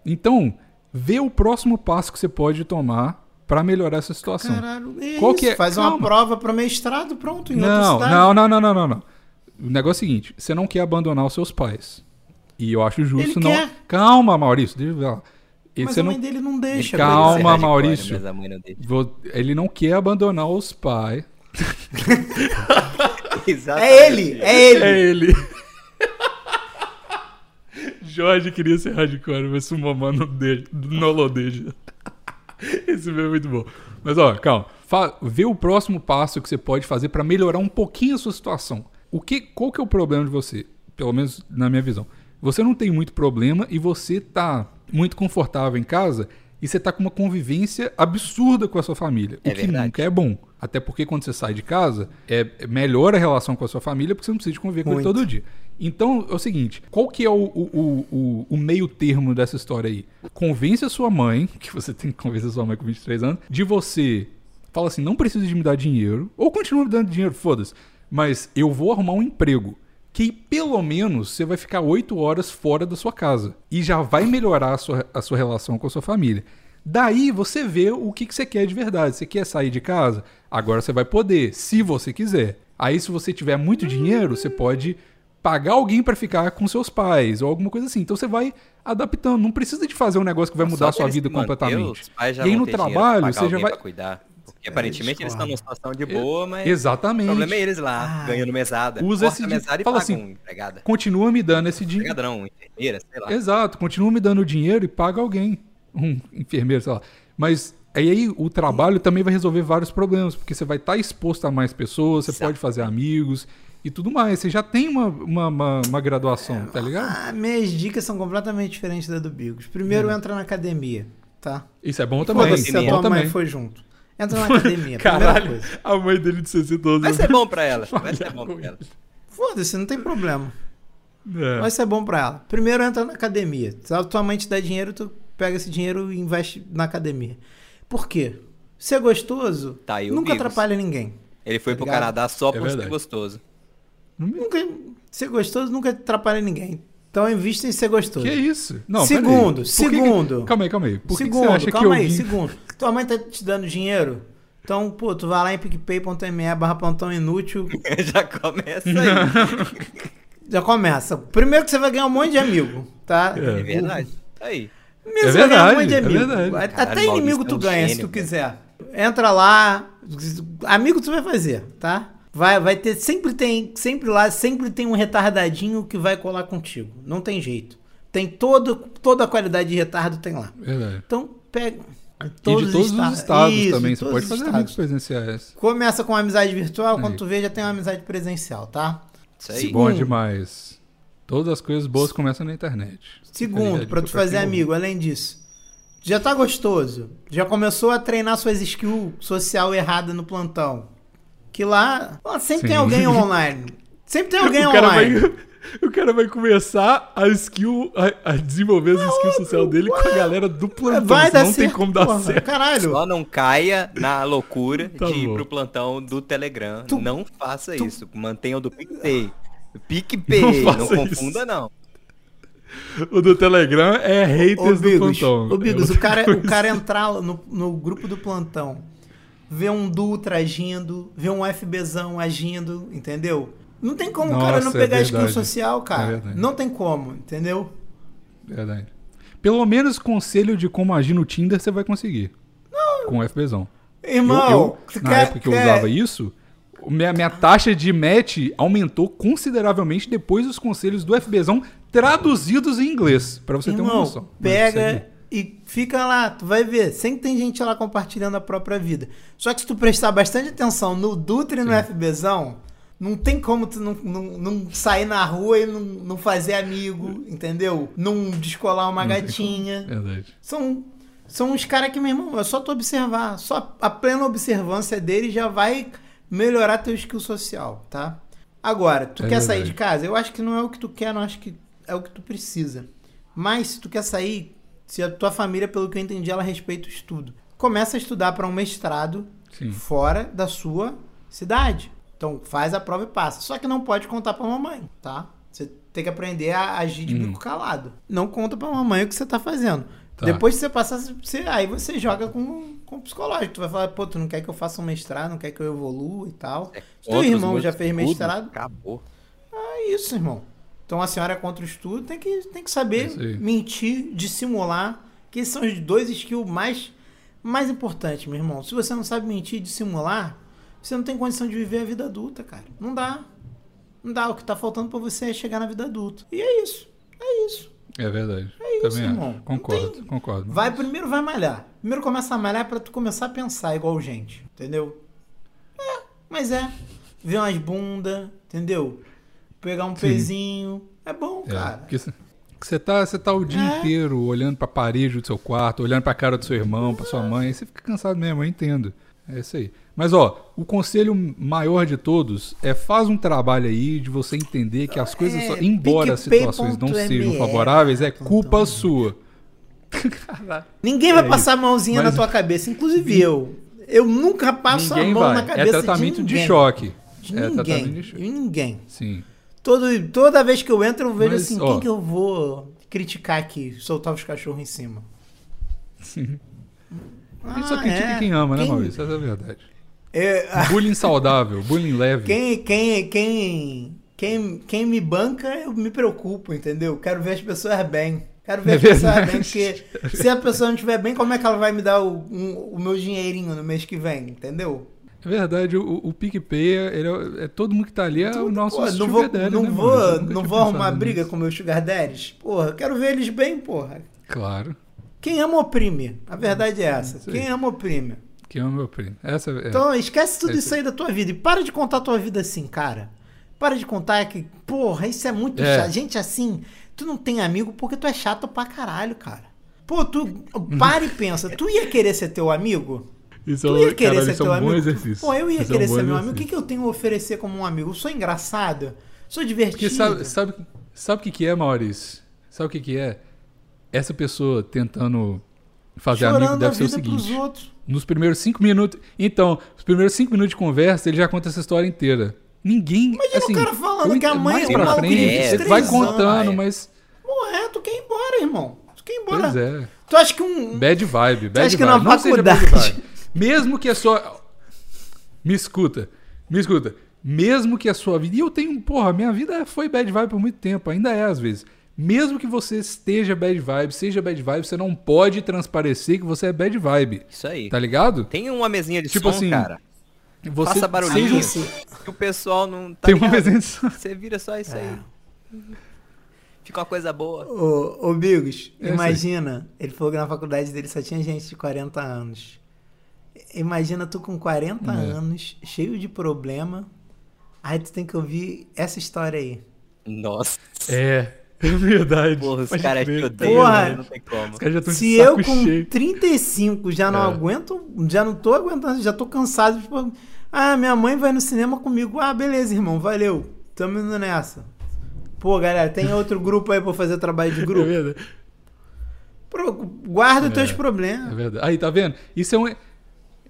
Então, vê o próximo passo que você pode tomar para melhorar essa situação. Caralho, é Qual isso, que é? Faz uma Calma. prova para mestrado, pronto, em outra Não, cidade. não, não, não, não, não, não. O negócio é o seguinte: você não quer abandonar os seus pais. E eu acho justo Ele não. quer. Calma, Maurício, deixa eu ver. lá. E Mas a não... mãe dele não deixa. Calma, Maurício. Não. Vou- Ele não quer abandonar os pais. *laughs* É ele, é ele. É ele. *laughs* Jorge queria ser hardcore, mas o mamãe não, deixa, não deixa. *laughs* Esse mesmo é muito bom. Mas ó, calma. Fa- vê o próximo passo que você pode fazer para melhorar um pouquinho a sua situação. O que, qual que é o problema de você? Pelo menos na minha visão. Você não tem muito problema e você tá muito confortável em casa e você tá com uma convivência absurda com a sua família. É o que verdade. nunca é bom. Até porque quando você sai de casa, é, é melhora a relação com a sua família porque você não precisa de conviver com ele todo dia. Então é o seguinte: qual que é o, o, o, o- o meio termo dessa história aí? Convence a sua mãe, *laughs* que você tem que convencer a sua mãe com 23 anos, de você. Fala assim, não precisa de me dar dinheiro, ou continua me dando dinheiro, foda-se. Mas eu vou arrumar um emprego. Que pelo menos você vai ficar 8 horas fora da sua casa. E já vai melhorar a sua, a sua relação com a sua família. Daí você vê o que, que você quer de verdade. Você quer sair de casa? Agora você vai poder, se você quiser. Aí, se você tiver muito dinheiro, você pode pagar alguém pra ficar com seus pais ou alguma coisa assim. Então você vai adaptando. Não precisa de fazer um negócio que vai mudar a sua vida manter, completamente. já E aí no trabalho, você já vai. cuidar. Porque aparentemente eles estão numa situação de É, boa, mas Exatamente. o problema é eles lá, ganhando mesada. Usa esse mesada e fala assim, um empregada. Continua me dando esse dinheiro. Empregada não, enfermeira, sei lá. Exato, continua me dando dinheiro e paga alguém. Um enfermeiro, sei lá. Mas aí, aí o trabalho também vai resolver vários problemas, porque você vai estar exposto a mais pessoas, você pode fazer amigos e tudo mais. Você já tem uma, uma, uma, uma graduação, tá ligado? Ah, minhas dicas são completamente diferentes da do Bigos. Primeiro, entra na academia, tá? Isso é bom também. Foda-se Isso se é a bom tua mãe também. foi junto. Entra na academia, *laughs* Caralho, coisa. a mãe dele de 62 Vai anos. ser bom pra ela. Vai ser bom pra ela. Foda-se, não tem problema. É. Vai ser bom pra ela. Primeiro, entra na academia. Se a tua mãe te dá dinheiro, tu pega esse dinheiro e investe na academia. Por quê? Ser gostoso Tá aí nunca Bigos. atrapalha ninguém. Ele foi Tá pro ligado? Canadá só É por ser verdade. gostoso. Nunca, ser gostoso nunca atrapalha ninguém. Então invista em ser gostoso. Que isso? Não, Segundo. Por que que- segundo. Calma aí, calma aí. Por que que segundo, você acha que calma aí, alguém... segundo. Tua mãe tá te dando dinheiro? Então, pô, tu vai lá em picpay.me barra plantão inútil, *laughs* Já começa aí. *laughs* já começa. Primeiro que você vai ganhar um monte de amigo, tá? É. É verdade. Aí. Mesmo É um monte de verdade, é amigo. verdade. Até Caralho, inimigo tu é um ganha, se gênio, tu velho. quiser. Entra lá, amigo tu vai fazer, tá? Vai, vai ter, sempre tem, sempre lá, sempre tem um retardadinho que vai colar contigo. Não tem jeito. Tem todo, toda a qualidade de retardo tem lá. Verdade. Então, pega. E de todos os esta- estados Isso, também. Você todos pode os fazer estados. amigos presenciais. Começa com uma amizade virtual, quando Aí. tu vê, já tem uma amizade presencial, tá? Isso aí. Segundo. Bom demais. Todas as coisas boas começam na internet. Segundo, pra tu fazer amigo, além disso. Já tá gostoso. Já começou a treinar suas skills social errada no plantão. Que lá, lá sempre tem Sim. alguém *laughs* online. Sempre tem alguém o, online. vai, *laughs* o cara vai começar a skill, a, a desenvolver as skills social dele com a galera do plantão. Vai dar não certo. tem como dar porra. certo. Caralho. Só não caia na loucura Tá de ir bom. pro plantão do Telegram. Tu- não faça tu- isso. Mantenha o do PicPay. PicPay, Não não, confunda não. O do Telegram é Ô, haters do Bigos, plantão. ô, Bigos, É o cara, o cara entrar no, no grupo do plantão, ver um Dutra agindo, ver um FBzão agindo, entendeu? Não tem como o cara não Nossa, é pegar skill verdade. social, É cara. verdade. não tem como, entendeu? Verdade. Pelo menos conselho de como agir no Tinder você vai conseguir. Com o FBzão. Eu- Irmão, eu, tu na quer- época que eu quer- usava isso, minha, minha taxa de match aumentou consideravelmente depois dos conselhos do FBzão traduzidos em inglês. Pra você ter uma Irmão, noção. Pega e fica lá, tu vai ver. Sempre tem gente lá compartilhando a própria vida. Só que se tu prestar bastante atenção no Dutra e no. FBzão, não tem como tu não, não, não sair na rua e não, não fazer amigo, entendeu? Não descolar uma gatinha. Verdade. São, são uns caras que, meu irmão, é só tu observar. Só a plena observância dele já vai melhorar teu skill social, tá? Agora, tu É quer sair verdade. de casa? Eu acho que não é o que tu quer, não acho que é o que tu precisa. Mas se tu quer sair, se a tua família, pelo que eu entendi, ela respeita o estudo. Começa a estudar para um mestrado Sim. fora da sua cidade. Então faz a prova e passa. Só que não pode contar pra mamãe, tá? Você tem que aprender a agir de Hum. bico calado. Não conta pra mamãe o que você tá fazendo. Tá. Depois que você passar, você, aí você joga com, com o psicológico. Tu vai falar, pô, tu não quer que eu faça um mestrado, não quer que eu evolua e tal. É Se teu irmão já fez estudos, mestrado, Acabou. é isso, irmão. Então a senhora é contra o estudo, tem que, tem que saber É mentir, dissimular, que são os dois skills mais, mais importantes, meu irmão. Se você não sabe mentir e dissimular, você não tem condição de viver a vida adulta, cara. Não dá. Não dá. O que tá faltando pra você é chegar na vida adulta. E é isso. É isso. É verdade. É isso, Também acho. irmão. Não Concordo, tem- concordo. Vai primeiro, vai malhar. Primeiro começa a malhar pra tu começar a pensar igual gente, entendeu? É, mas é. Ver umas bunda, entendeu? Pegar um Sim. pezinho. É bom, É, cara. porque você- tá, você tá o dia É. inteiro olhando pra parede do seu quarto, olhando pra cara do seu irmão, pra sua mãe, você fica cansado mesmo, eu entendo. É isso aí. Mas ó, o conselho maior de todos é faz um trabalho aí de você entender que as coisas, É, só, embora as situações não sejam favoráveis, é culpa sua. *laughs* Ninguém vai É passar a mãozinha Mas- na tua cabeça, inclusive eu. Eu nunca passo Ninguém a mão vai. na É cabeça tratamento de de, choque. De é tratamento ninguém. de choque. Ninguém. Sim. Todo, toda vez que eu entro, eu vejo Mas, assim, ó. quem que eu vou criticar aqui? Soltar os cachorros em cima. *laughs* A gente só Ah, critica é. quem ama, né, Quem- Maurício? Essa é a verdade. É, Bullying saudável, bullying leve. Quem, quem, quem, quem, quem me banca, eu me preocupo, entendeu? Quero ver as pessoas bem. Quero ver É as pessoas bem, porque se a pessoa não estiver bem, como é que ela vai me dar o, um- o meu dinheirinho no mês que vem, entendeu? É verdade, o, o PicPay, ele é, é todo mundo que tá ali, é o nosso Pô, não vou, daddy, não né, vou? Eu nunca não vou arrumar briga nisso. com meus sugar daddies. Porra, quero ver eles bem, porra. Claro, Quem ama oprime. A verdade é essa. Aí. Quem ama oprime. que é o meu primo. Essa é... Então esquece tudo É isso aí da tua vida e para de contar a tua vida assim, cara. Para de contar que, porra, isso é muito É. chato. Gente assim, tu não tem amigo porque tu é chato pra caralho, cara. Pô, tu para e pensa, tu ia querer ser teu amigo? Isso Tu é, ia querer caralho, ser é teu amigo? exercício. Pô, eu ia Isso é um querer ser meu amigo. O que, exercício. que eu tenho a oferecer como um amigo? Eu sou engraçado, sou divertido. Porque sabe, sabe, sabe o que, que é, Maurício? Sabe o que, que é? Essa pessoa tentando fazer amigo Chorando a deve ser o seguinte. Nos primeiros cinco minutos. Então, os primeiros cinco minutos de conversa, ele já conta essa história inteira. Ninguém. Imagina assim, o cara falando eu que a mãe é um de frente, 23 ele vai contando, mas. Porra, tu quer ir embora, irmão. Tu quer ir embora. Pois é. Tu acha que um. Bad vibe, bad acha que vibe. na não seja bad faculdade- vibe. Mesmo que a sua. Me escuta, me escuta. Mesmo que a sua vida. E eu tenho. Porra, minha vida foi bad vibe por muito tempo, ainda é às vezes. Mesmo que você esteja bad vibe, seja bad vibe, você não pode transparecer que você é bad vibe. Isso aí. Tá ligado? Tem uma mesinha de Tipo som, assim, cara. Você Faça barulhinho. seja- Que o pessoal não tá Tem uma ligado. presença. Você vira só isso É. aí. Fica uma coisa boa. Ô, ô Bigos, É, imagina, ele falou que na faculdade dele só tinha gente de 40 anos. Imagina tu com 40 É. anos, cheio de problema, aí tu tem que ouvir essa história aí. Nossa. É, *laughs* é verdade. Porra, os caras te odeiam, Porra. né? não tem como. Os caras já estão Se de eu com cheio. 35 já não É. aguento, já não tô aguentando, já tô cansado. Tipo, ah, minha mãe vai no cinema comigo. Ah, beleza, irmão, valeu. Tamo indo nessa. Pô, galera, tem outro *laughs* grupo aí pra fazer trabalho de É grupo? verdade. Pro- guarda os É. teus É problemas. verdade. Aí, tá vendo? Isso é um,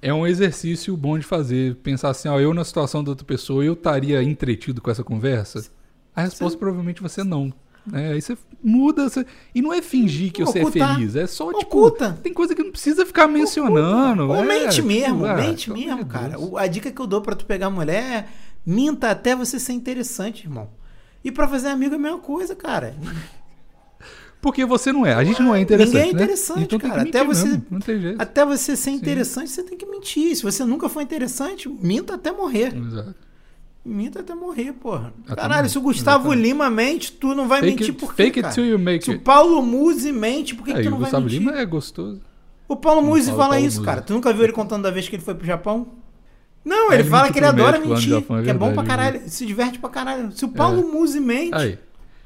é um exercício bom de fazer. Pensar assim, ó, eu na situação da outra pessoa, eu estaria entretido com essa conversa? A resposta provavelmente você não. Né? aí você muda. você- E não é fingir que você é Ocultar. feliz. É só, tipo, Oculta. tem coisa que não precisa ficar mencionando. Ou é, mente tipo, mesmo, ah, mente mesmo, cara. Deus. A dica que eu dou pra tu pegar mulher é minta até você ser interessante, irmão. E pra fazer amigo é a mesma coisa, cara. *laughs* Porque você não é. A gente não é interessante. Ninguém é né? interessante, então tem cara. Até você-. Até você ser interessante, você tem que mentir. Se você nunca for interessante, minta até morrer. Exato. Minta até morrer, porra. Caralho, se o Gustavo exatamente. Lima mente, tu não vai Fake mentir it, por quê, fake it cara? till you make Se o it. Paulo Musi mente, por que, que Aí, tu o não vai Gustavo mentir? Lima é gostoso. O Paulo Musi fala Paulo isso, Musi. cara. Tu nunca viu ele contando da vez que ele foi pro Japão? Não, É, ele ele fala que ele adora mentir, Japão, é que é bom pra verdade, caralho, se diverte pra caralho. Se o Paulo Musi mente... Aí.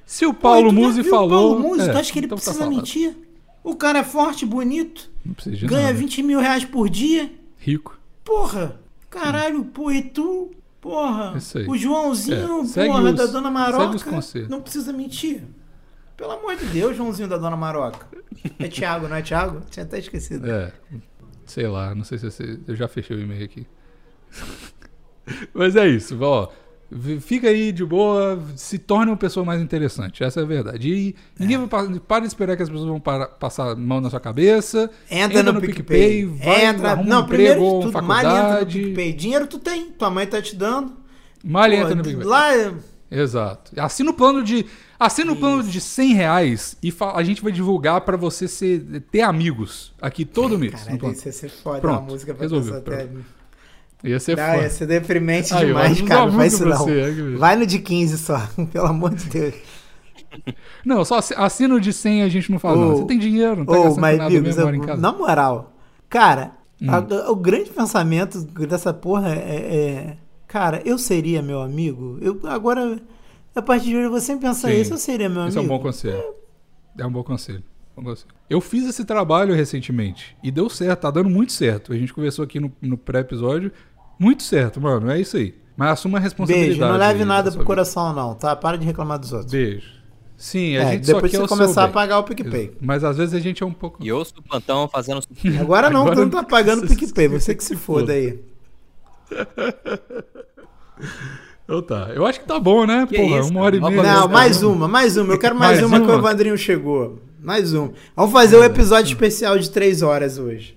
Se o Pô, Paulo já Musi falou. O Paulo Musi, é, tu acha que ele então tá precisa falado. mentir? O cara é forte, bonito, Não precisa de ganha nada. 20 mil reais por dia. Rico. Porra, caralho, pô, e tu? Porra, o Joãozinho, É, porra, os- da Dona Maroca, não precisa mentir. Pelo amor de Deus, Joãozinho da Dona Maroca. É Thiago, não é Thiago? Tinha até esquecido. É. Sei lá, não sei se você. Eu já fechei o e-mail aqui. *laughs* Mas é isso, ó. Fica aí de boa, se torne uma pessoa mais interessante. Essa é a verdade. E ninguém vai pa- para de esperar que as pessoas vão para- passar a mão na sua cabeça. Entra, no, PicPay. vai, entra. Não, um primeiro emprego, de tudo, malha entra no faculdade. PicPay. Dinheiro tu tem, tua mãe tá te dando. Malha entra no PicPay. Lá, é- Exato. Assina o plano de. Assina o plano de 100 reais e a gente vai divulgar pra você ser, ter amigos aqui todo mês. no plano. isso ser foda. Pronto, uma música pra resolveu, até... Ia ser Não, foda. ia ser deprimente Aí, demais, eu cara. Não faz isso não. você, é Vai no de 15 só, *laughs* pelo amor de Deus. Não, só assi- assina o de 100 a gente não fala nada. Ô, Você tem dinheiro, não tá gastando mas, nada mesmo agora em eu- casa. Hum. na moral, cara, a- o grande pensamento dessa porra é, é, Cara, eu seria meu amigo? Eu, agora, a partir de hoje, eu sempre pensar Sim. isso. Eu seria meu Esse é um amigo? bom conselho. É um bom conselho. Bom conselho. Eu fiz esse trabalho recentemente e deu certo, tá dando muito certo. A gente conversou aqui no, no pré-episódio. Muito certo, mano. É isso aí. Mas assuma a responsabilidade. Beijo, não leve aí nada da pro vida. coração, não, tá? Para de reclamar dos outros. Beijo. Sim, a É, gente só depois quer você o seu começar a bem. pagar o PicPay. Mas às vezes a gente é um pouco. E ouço o plantão fazendo. *laughs* Agora não, Agora tu não tá *laughs* pagando o você PicPay, você que se foda aí. *laughs* Então tá. Eu acho que tá bom, né? Que Porra, isso, uma hora e meia. Não, Não, mais uma, mais uma. Eu quero mais, Mais uma, que uma? o Evandrinho chegou. Mais uma. Vamos fazer o É. episódio especial de três horas hoje.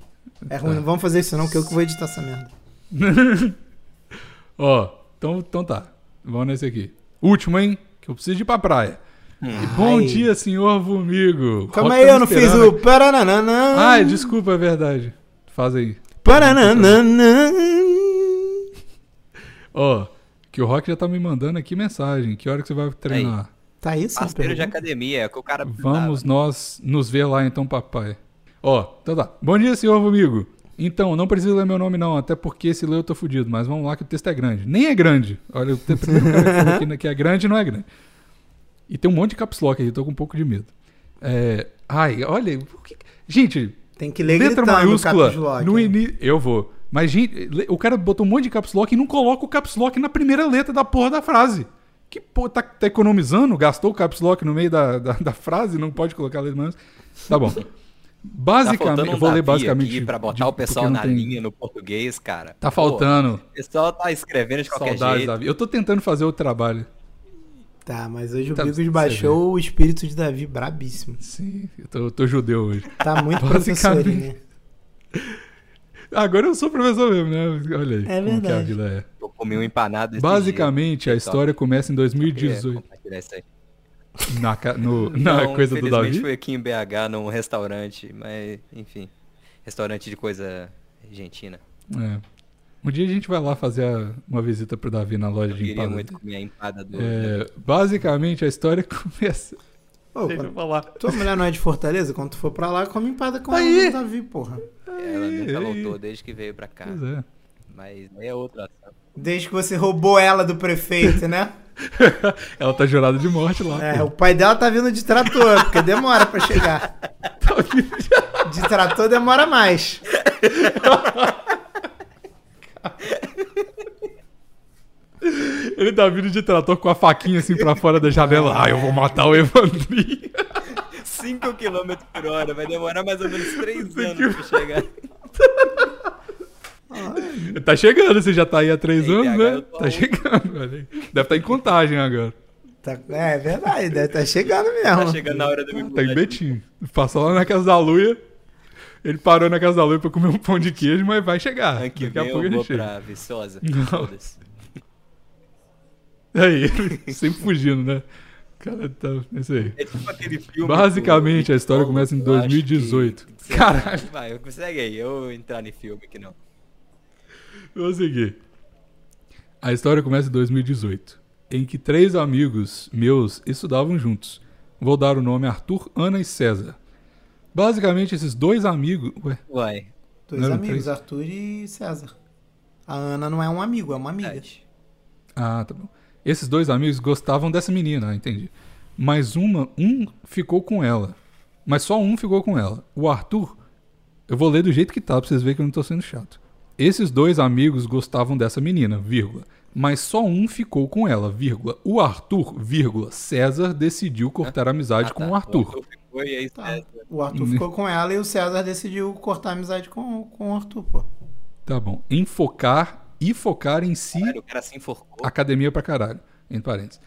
É ruim, não vamos fazer isso não, que eu que vou editar essa merda. *laughs* Ó, então, então tá. Vamos nesse aqui. Último, hein? Que eu preciso ir pra praia. E bom Ai. dia, senhor Vomigo. Calma aí, tá eu não fiz o parananã. Ai, desculpa, é verdade. Faz aí. Parananã. Ó, que o Rock já tá me mandando aqui mensagem. Que hora que você vai treinar? Tá isso? Parceiro de academia, é o que o cara. Vamos nós nos ver lá então, papai. Ó, então tá. Bom dia, senhor amigo. Então, não precisa ler meu nome não, até porque se ler eu tô fudido. Mas vamos lá que o texto é grande. Nem é grande. Olha, o primeiro cara que falou aqui que é grande não é grande. E tem um monte de caps lock aí, tô com um pouco de medo. É, ai, olha, que- gente, Tem que ler letra maiúscula caps lock, no é. início. Eu vou. Mas, gente, o cara botou um monte de caps lock e não coloca o caps lock na primeira letra da porra da frase. Que porra, tá, tá economizando? Gastou o caps lock no meio da, da, da frase? Não pode colocar a letra maiúscula? Tá bom. Tá Basicamente, um eu vou ler basicamente. pra botar de- o pessoal na tem- linha no português, cara. Tá Pô, faltando. o pessoal tá escrevendo de qualquer Saudades, jeito. Davi. Eu tô tentando fazer o trabalho. Tá, mas hoje o Tá, Bigos você baixou o espírito de Davi brabíssimo. Sim, eu tô, eu tô judeu hoje. Tá muito *laughs* professor, né? Agora eu sou professor mesmo, né? Olha aí. É como que a verdade. vida é. Eu comi um empanado esse Basicamente, dia. a história começa em Queria 2018. Aí. Na, no- *laughs* na Não, coisa do Davi. foi aqui em BH, num restaurante, mas enfim. Restaurante de coisa argentina. É. Um dia a gente vai lá fazer a- uma visita pro Davi na loja Eu de queria empada. muito comer a empada do. É, basicamente, a história *laughs* começa. Ô, Deixa eu falar. tua mulher não é de Fortaleza, quando tu for pra lá, come empada com Aí. o Davi, porra. Ela nunca Aí. voltou desde que veio pra cá. Pois é. Mas é outra ação. Desde que você roubou ela do prefeito, né? *laughs* *laughs* Ela tá jurada de morte lá. É, pô. o pai dela tá vindo de trator, porque demora pra chegar. *laughs* Tá vindo- De trator demora mais. *laughs* Ele tá vindo de trator com a faquinha assim pra fora da janela. Ah, eu vou matar o Evandrinho. 5 km por hora, vai demorar mais ou menos 3 anos pra chegar. *laughs* Tá chegando, você já tá aí há três anos, né? Tá chegando, velho. Deve estar em contagem agora. Tá- é, é verdade, deve tá chegando mesmo. Tá chegando na hora de eu me Tá em Betim. Passou lá na casa da Luia. Ele parou na casa da Luia pra comer um pão de queijo, mas vai chegar. Daqui a pouco eu ele vou chega. pra Viçosa. Aí, sempre fugindo, né? O cara tá. É isso aí. É tipo aquele filme. Basicamente, do- a história começa em eu acho 2018. que- sei Caralho. Vai, segue aí, eu entrar em filme que não. Vou seguir. A história começa em 2018, em que três amigos meus estudavam juntos. Vou dar o nome Arthur, Ana e César. Basicamente, esses dois amigos. Ué, Uai, Dois Não, amigos, três. Arthur e César. A Ana não é um amigo, é uma amiga. Ah, tá bom. Esses dois amigos gostavam dessa menina, entendi. Mas uma, um ficou com ela. Mas só um ficou com ela. O Arthur, eu vou ler do jeito que tá pra vocês verem que eu não tô sendo chato. Esses dois amigos gostavam dessa menina, vírgula. Mas só um ficou com ela, vírgula. O Arthur, vírgula. César decidiu cortar a amizade Ah, com tá. o Arthur. Ficou e aí Tá. O Arthur ficou com ela e o César decidiu cortar a amizade com, com o Arthur, pô. Tá bom. Enfocar e focar em si Caralho, o cara se enforcou. academia pra caralho. Entre parênteses.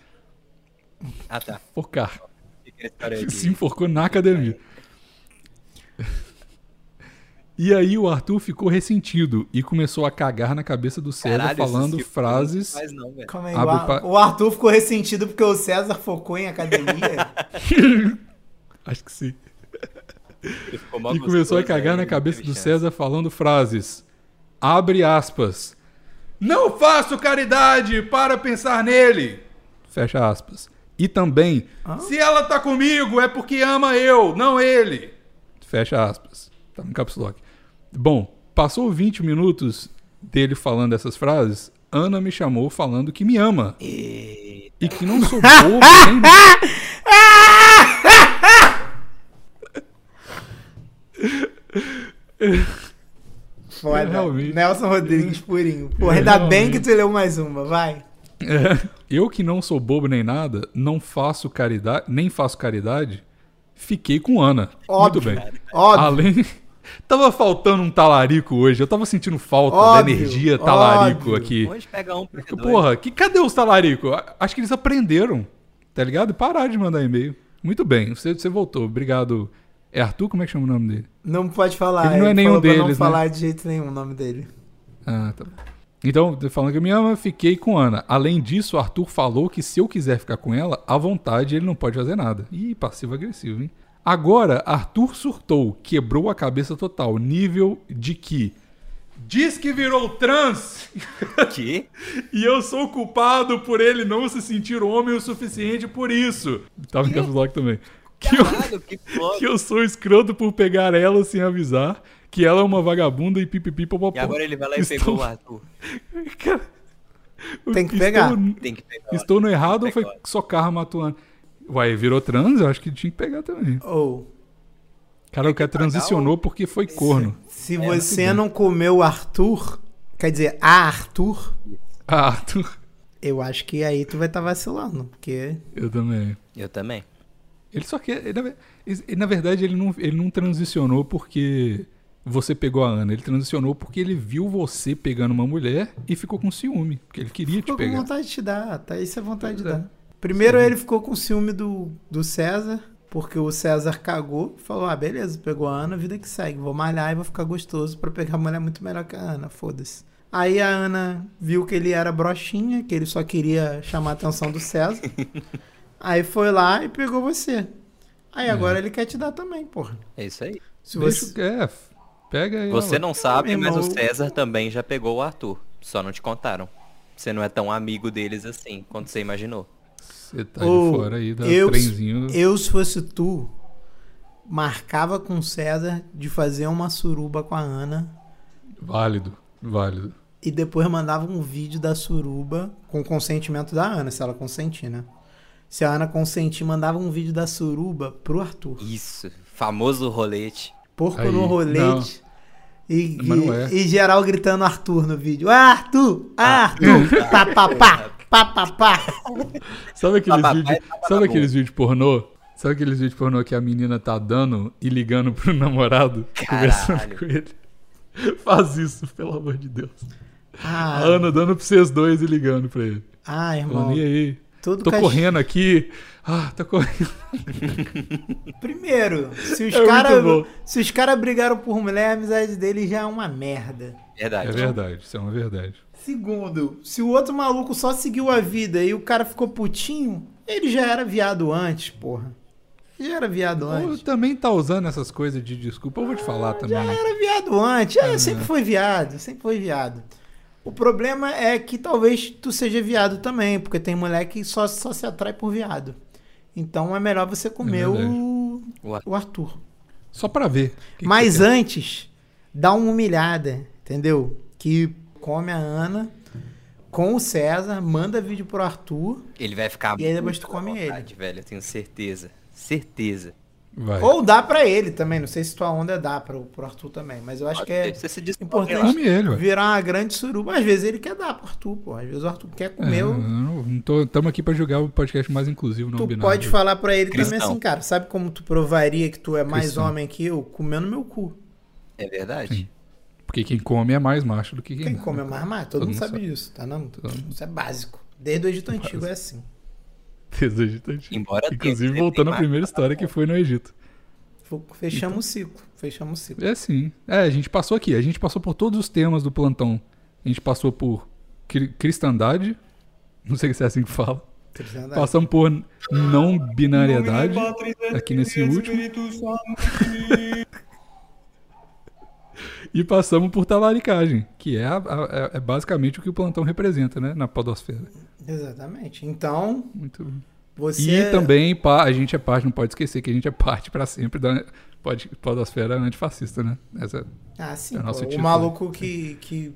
Ah, tá. Focar. *laughs* Se enforcou na academia. *laughs* *laughs* E aí o Arthur ficou ressentido e começou a cagar na cabeça do César Caralho, falando frases. Não faz não, velho. Calma aí, o, Ar- pa- o Arthur ficou ressentido porque o César focou em academia. *laughs* Acho que sim. Ele ficou mó E começou a cagar aí na cabeça do. César falando frases. Abre aspas. Não faço caridade para pensar nele. Fecha aspas. E também, se ela tá comigo é porque ama eu, não ele. Fecha aspas. Tá no caps lock. Bom, passou 20 minutos dele falando essas frases. Ana me chamou falando que me ama. E... E que não sou bobo nem *laughs* Foda. Realmente. Nelson Rodrigues purinho. Pô, ainda bem que tu leu mais uma, vai. É, eu que não sou bobo nem nada, não faço caridade, nem faço caridade, fiquei com Ana. Óbvio. Muito bem. Óbvio. Além. Tava faltando um talarico hoje. Eu tava sentindo falta Óbvio, da energia talarico óbvio. aqui. Onde pega um. Porra, que, cadê os talarico? Acho que eles aprenderam, tá ligado? E pararam de mandar e-mail. Muito bem, você, você voltou. Obrigado. É Arthur? Como é que chama o nome dele? Não pode falar. Ele não é nenhum falou pra deles, não né? falar de jeito nenhum o nome dele. Ah, tá bom. Então, falando que me ama, fiquei com Ana. Além disso, o Arthur falou que se eu quiser ficar com ela, à vontade, ele não pode fazer nada. Ih, passivo-agressivo, hein? Agora, Arthur surtou, quebrou a cabeça total, nível de que diz que virou trans *laughs* Que? *laughs* e eu sou culpado por ele não se sentir homem o suficiente por isso. Tava no caps lock também. Que eu, Caralho, que *laughs* foda. que eu sou escroto por pegar ela sem avisar, que ela é uma vagabunda e pipipi popopó. E agora ele vai lá e Estou- pegou o Arthur. Cara, Tem que estou- pegar. Tem que pegar. Estou no errado ou foi só carro matando? Uai, virou trans? Eu acho que tinha que pegar também. Ou, Cara, o cara transicionou porque foi corno. se É, você não comeu o Arthur, quer dizer, a Arthur, Ah, Arthur. eu acho que aí tu vai estar vacilando. Porque Eu também. Eu também. Ele só quer. ele, na ve- ele, na verdade, ele não, ele não transicionou porque você pegou a Ana. Ele transicionou porque ele viu você pegando uma mulher e ficou com ciúme. Porque ele queria te ficou com pegar. vontade de te dar. Tá isso é vontade de é. dar. Primeiro ele ficou com ciúme do, do César, porque o César cagou, falou: ah, beleza, pegou a Ana, vida que segue. Vou malhar e vou ficar gostoso pra pegar uma mulher muito melhor que a Ana, foda-se. Aí a Ana viu que ele era broxinha, que ele só queria chamar a atenção do César. *laughs* Aí foi lá e pegou você. Aí agora ele quer te dar também, porra. É isso aí. Se Deixa, você. é, pega aí. Você não sabe, mas o irmão. César também já pegou o Arthur. Só não te contaram. Você não é tão amigo deles assim quanto você imaginou. Você tá Ô, de fora aí da eu, trenzinho. eu, se fosse tu, marcava com o César de fazer uma suruba com a Ana Válido, válido. e depois mandava um vídeo da suruba com consentimento da Ana, se ela consentir, né? Se a Ana consentir, mandava um vídeo da suruba pro Arthur. Isso. Famoso rolete. Porco Aí, no rolete. E, Mas não é. e, e geral gritando Arthur no vídeo. Ah, Arthur! Ah, Arthur! *laughs* Pá, pá, pá! Pá! Sabe aqueles vídeos, papai sabe na aqueles vídeos pornô? Sabe aqueles vídeos pornô que a menina tá dando e ligando pro namorado, conversando Caralho. com ele? Faz isso, pelo amor de Deus. Ah, A Ana dando pra vocês dois e ligando pra ele. ah irmão. Falando, e aí? Tudo Tô correndo aqui. Ah, tô correndo. *laughs* Primeiro, se os É caras se os cara brigaram por mulher, a amizade dele já é uma merda. Verdade. É verdade, isso é uma verdade. Segundo, se o outro maluco só seguiu a vida e o cara ficou putinho, ele já era viado antes, porra. Já era viado Ou antes. também tá usando essas coisas de desculpa, eu vou te falar também. Já era viado antes. É, sempre foi viado, sempre foi viado. O problema é que talvez tu seja viado também, porque tem mulher que só, só se atrai por viado. Então é melhor você comer verdade. o, O Arthur. Só pra ver. Que que Mas quer? antes, dá uma humilhada, entendeu? Que come a Ana com o César, manda vídeo pro Arthur. Ele vai ficar E aí depois tu come vontade, velho. Eu tenho certeza. Certeza. Vai. Ou dá pra ele também. Não sei se tua onda dá pro, pro Arthur também. Mas eu acho que é importante ele, virar uma grande suruba. Às vezes ele quer dar pro Arthur, pô. Às vezes o Arthur quer comer. É, o- não, não tô, tamo aqui pra jogar o podcast mais inclusivo, não Tu binário. pode falar pra ele também Cristão. assim, cara. Sabe como tu provaria que tu é mais Cristão. homem que eu? Comendo meu cu. É verdade? Porque quem come é mais macho do que quem, Quem come é mais macho, todo, Todo mundo sabe sabe. disso, tá? Não, isso é básico. Desde o Egito Antigo é assim. *laughs* Desde o Egito Antigo. Embora Inclusive, voltando à primeira história que foi no Egito. Fechamos o ciclo. Fechamos o ciclo. É sim. É, a gente passou aqui. A gente passou por todos os temas do plantão. A gente passou por cri- cristandade. Não sei se é assim que fala. Cristandade. Passamos por não binariedade. Aqui nesse último. *laughs* E passamos por talaricagem, que é, a- a- é basicamente o que o plantão representa, né? Na podosfera. Exatamente. Então, Muito. você. E também a gente é parte, não pode esquecer que a gente é parte pra sempre da pod- podosfera antifascista, né? Essa, Ah, sim. É o pô. nosso o título. maluco que, que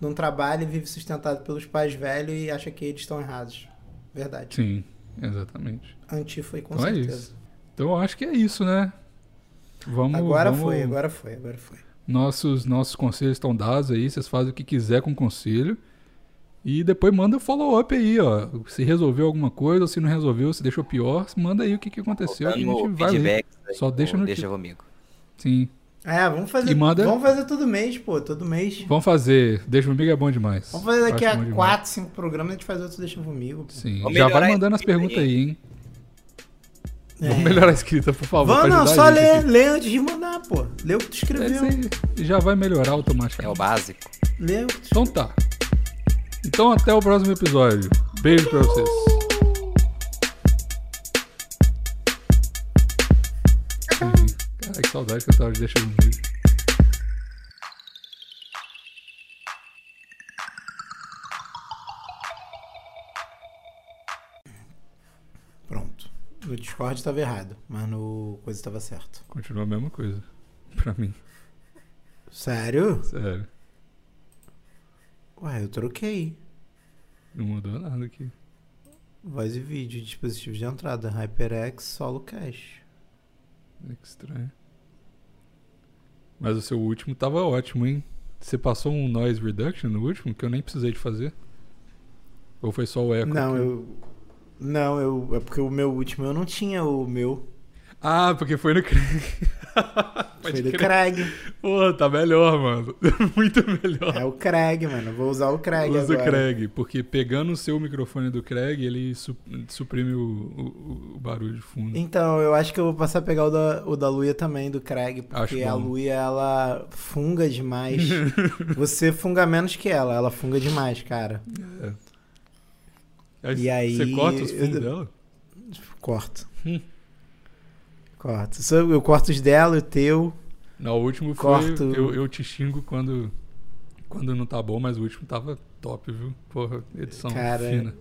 não trabalha e vive sustentado pelos pais velhos e acha que eles estão errados. Verdade. sim, exatamente. Anti foi com Então é certeza. isso. Então eu acho que é isso, né? Vamos, agora vamos- foi, agora foi, agora foi. Nossos, nossos conselhos estão dados aí, vocês fazem o que quiser com o conselho. E depois manda o follow-up aí, ó. Se resolveu alguma coisa, ou se não resolveu, se deixou pior, manda aí o que, que aconteceu, que a gente vai ler. Só deixa no Deixa comigo. Sim. É, vamos fazer. E manda- Vamos fazer todo mês, pô, todo mês. Vamos fazer. Deixa comigo é bom demais. Vamos fazer daqui Acho a bom demais. 4, 5 programas, a gente faz outro Deixa Comigo. pô. Sim. Já vai mandando as perguntas aí. aí, hein? É. Vamos melhorar a escrita, por favor. Vamos, não, só ler, ler antes de mandar, pô. Lê o que tu É escreveu. aí. Já vai melhorar É o automaticamente. básico. Lê o que tu Então tá. Então até o próximo episódio. Beijo pra vocês. Cara, que saudade que eu tava de deixar no No Discord tava errado, mas no coisa tava certo. Continua a mesma coisa. Pra mim. Sério? Sério. Ué, eu troquei. Não mudou nada aqui. Voz e vídeo, dispositivo de entrada, HyperX, solo cache. É que estranho. Mas o seu último tava ótimo, hein? Você passou um noise reduction no último que eu nem precisei de fazer? Ou foi só o eco? Não, eu. Não, eu. É porque o meu último eu não tinha o meu. Ah, porque foi no Craig. *laughs* Foi do. Craig. Pô, tá melhor, mano. *laughs* Muito melhor. É o Craig, mano. Vou usar o Craig Usa o agora. Craig, porque pegando o seu microfone do Craig, ele su- suprime o, o- o barulho de fundo. Então, eu acho que eu vou passar a pegar o da, o da Luia também, do Craig, porque a. Luia, ela funga demais. *laughs* Você funga menos que ela, ela funga demais, cara. E aí- Você corta os fundos eu- dela? Corto. Hum. Corto. Eu corto os dela, o teu. Não, o último foi. Corto. Eu, eu te xingo quando, quando não tá bom, mas o último tava top, viu? Porra, edição Cara, fina.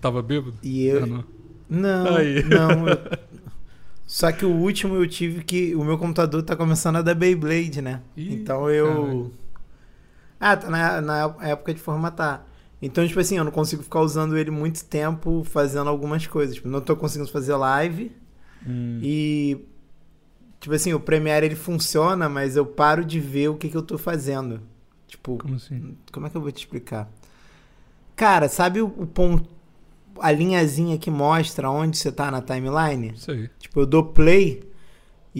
Tava bêbado? E eu. Ah, não. Não, Aí. não. eu- *laughs* Só que o último eu tive que. O meu computador tá começando a dar Beyblade, né? Ih, então eu. Ah, tá na, na época de formatar. Então, tipo assim, eu não consigo ficar usando ele muito tempo fazendo algumas coisas. Tipo, não tô conseguindo fazer live. Hum, E. Tipo assim, o Premiere ele funciona, mas eu paro de ver o que, que eu tô fazendo. Tipo, Como assim? como é que eu vou te explicar? Cara, sabe o, o ponto. A linhazinha que mostra onde você tá na timeline? Isso aí. Tipo, eu dou play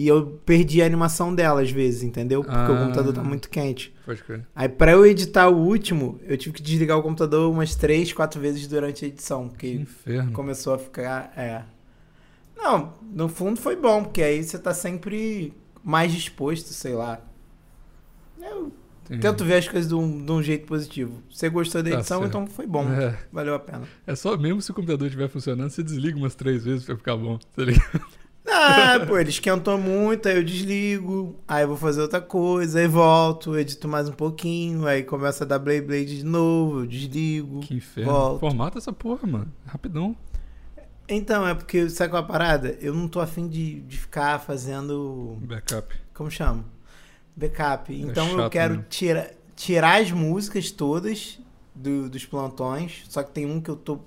e eu perdi a animação dela às vezes, entendeu? Porque o Ah. computador tá muito quente. Pode crer. Aí pra eu editar o último, eu tive que desligar o computador umas três, quatro vezes durante a edição. Que Porque inferno. começou a ficar. É. Não, no fundo foi bom, porque aí você tá sempre mais disposto, sei lá. Eu Entendi. tento ver as coisas de um, de um jeito positivo. Você gostou da Tá edição, certo. então foi bom. É, Valeu a pena. é só mesmo se o computador estiver funcionando, você desliga umas três vezes pra ficar bom, tá ligado? Ah, pô, ele esquentou muito, aí eu desligo, aí eu vou fazer outra coisa, aí volto, edito mais um pouquinho, aí começa a dar Blade Blade de novo, eu desligo. Que inferno. Volto. Formata essa porra, mano. Rapidão. Então, é porque, sabe qual é a parada? Eu não tô afim de, de ficar fazendo. Backup. Como chama? Backup. Então eu chato, quero né? tira, tirar as músicas todas do- dos plantões, só que tem um que eu tô.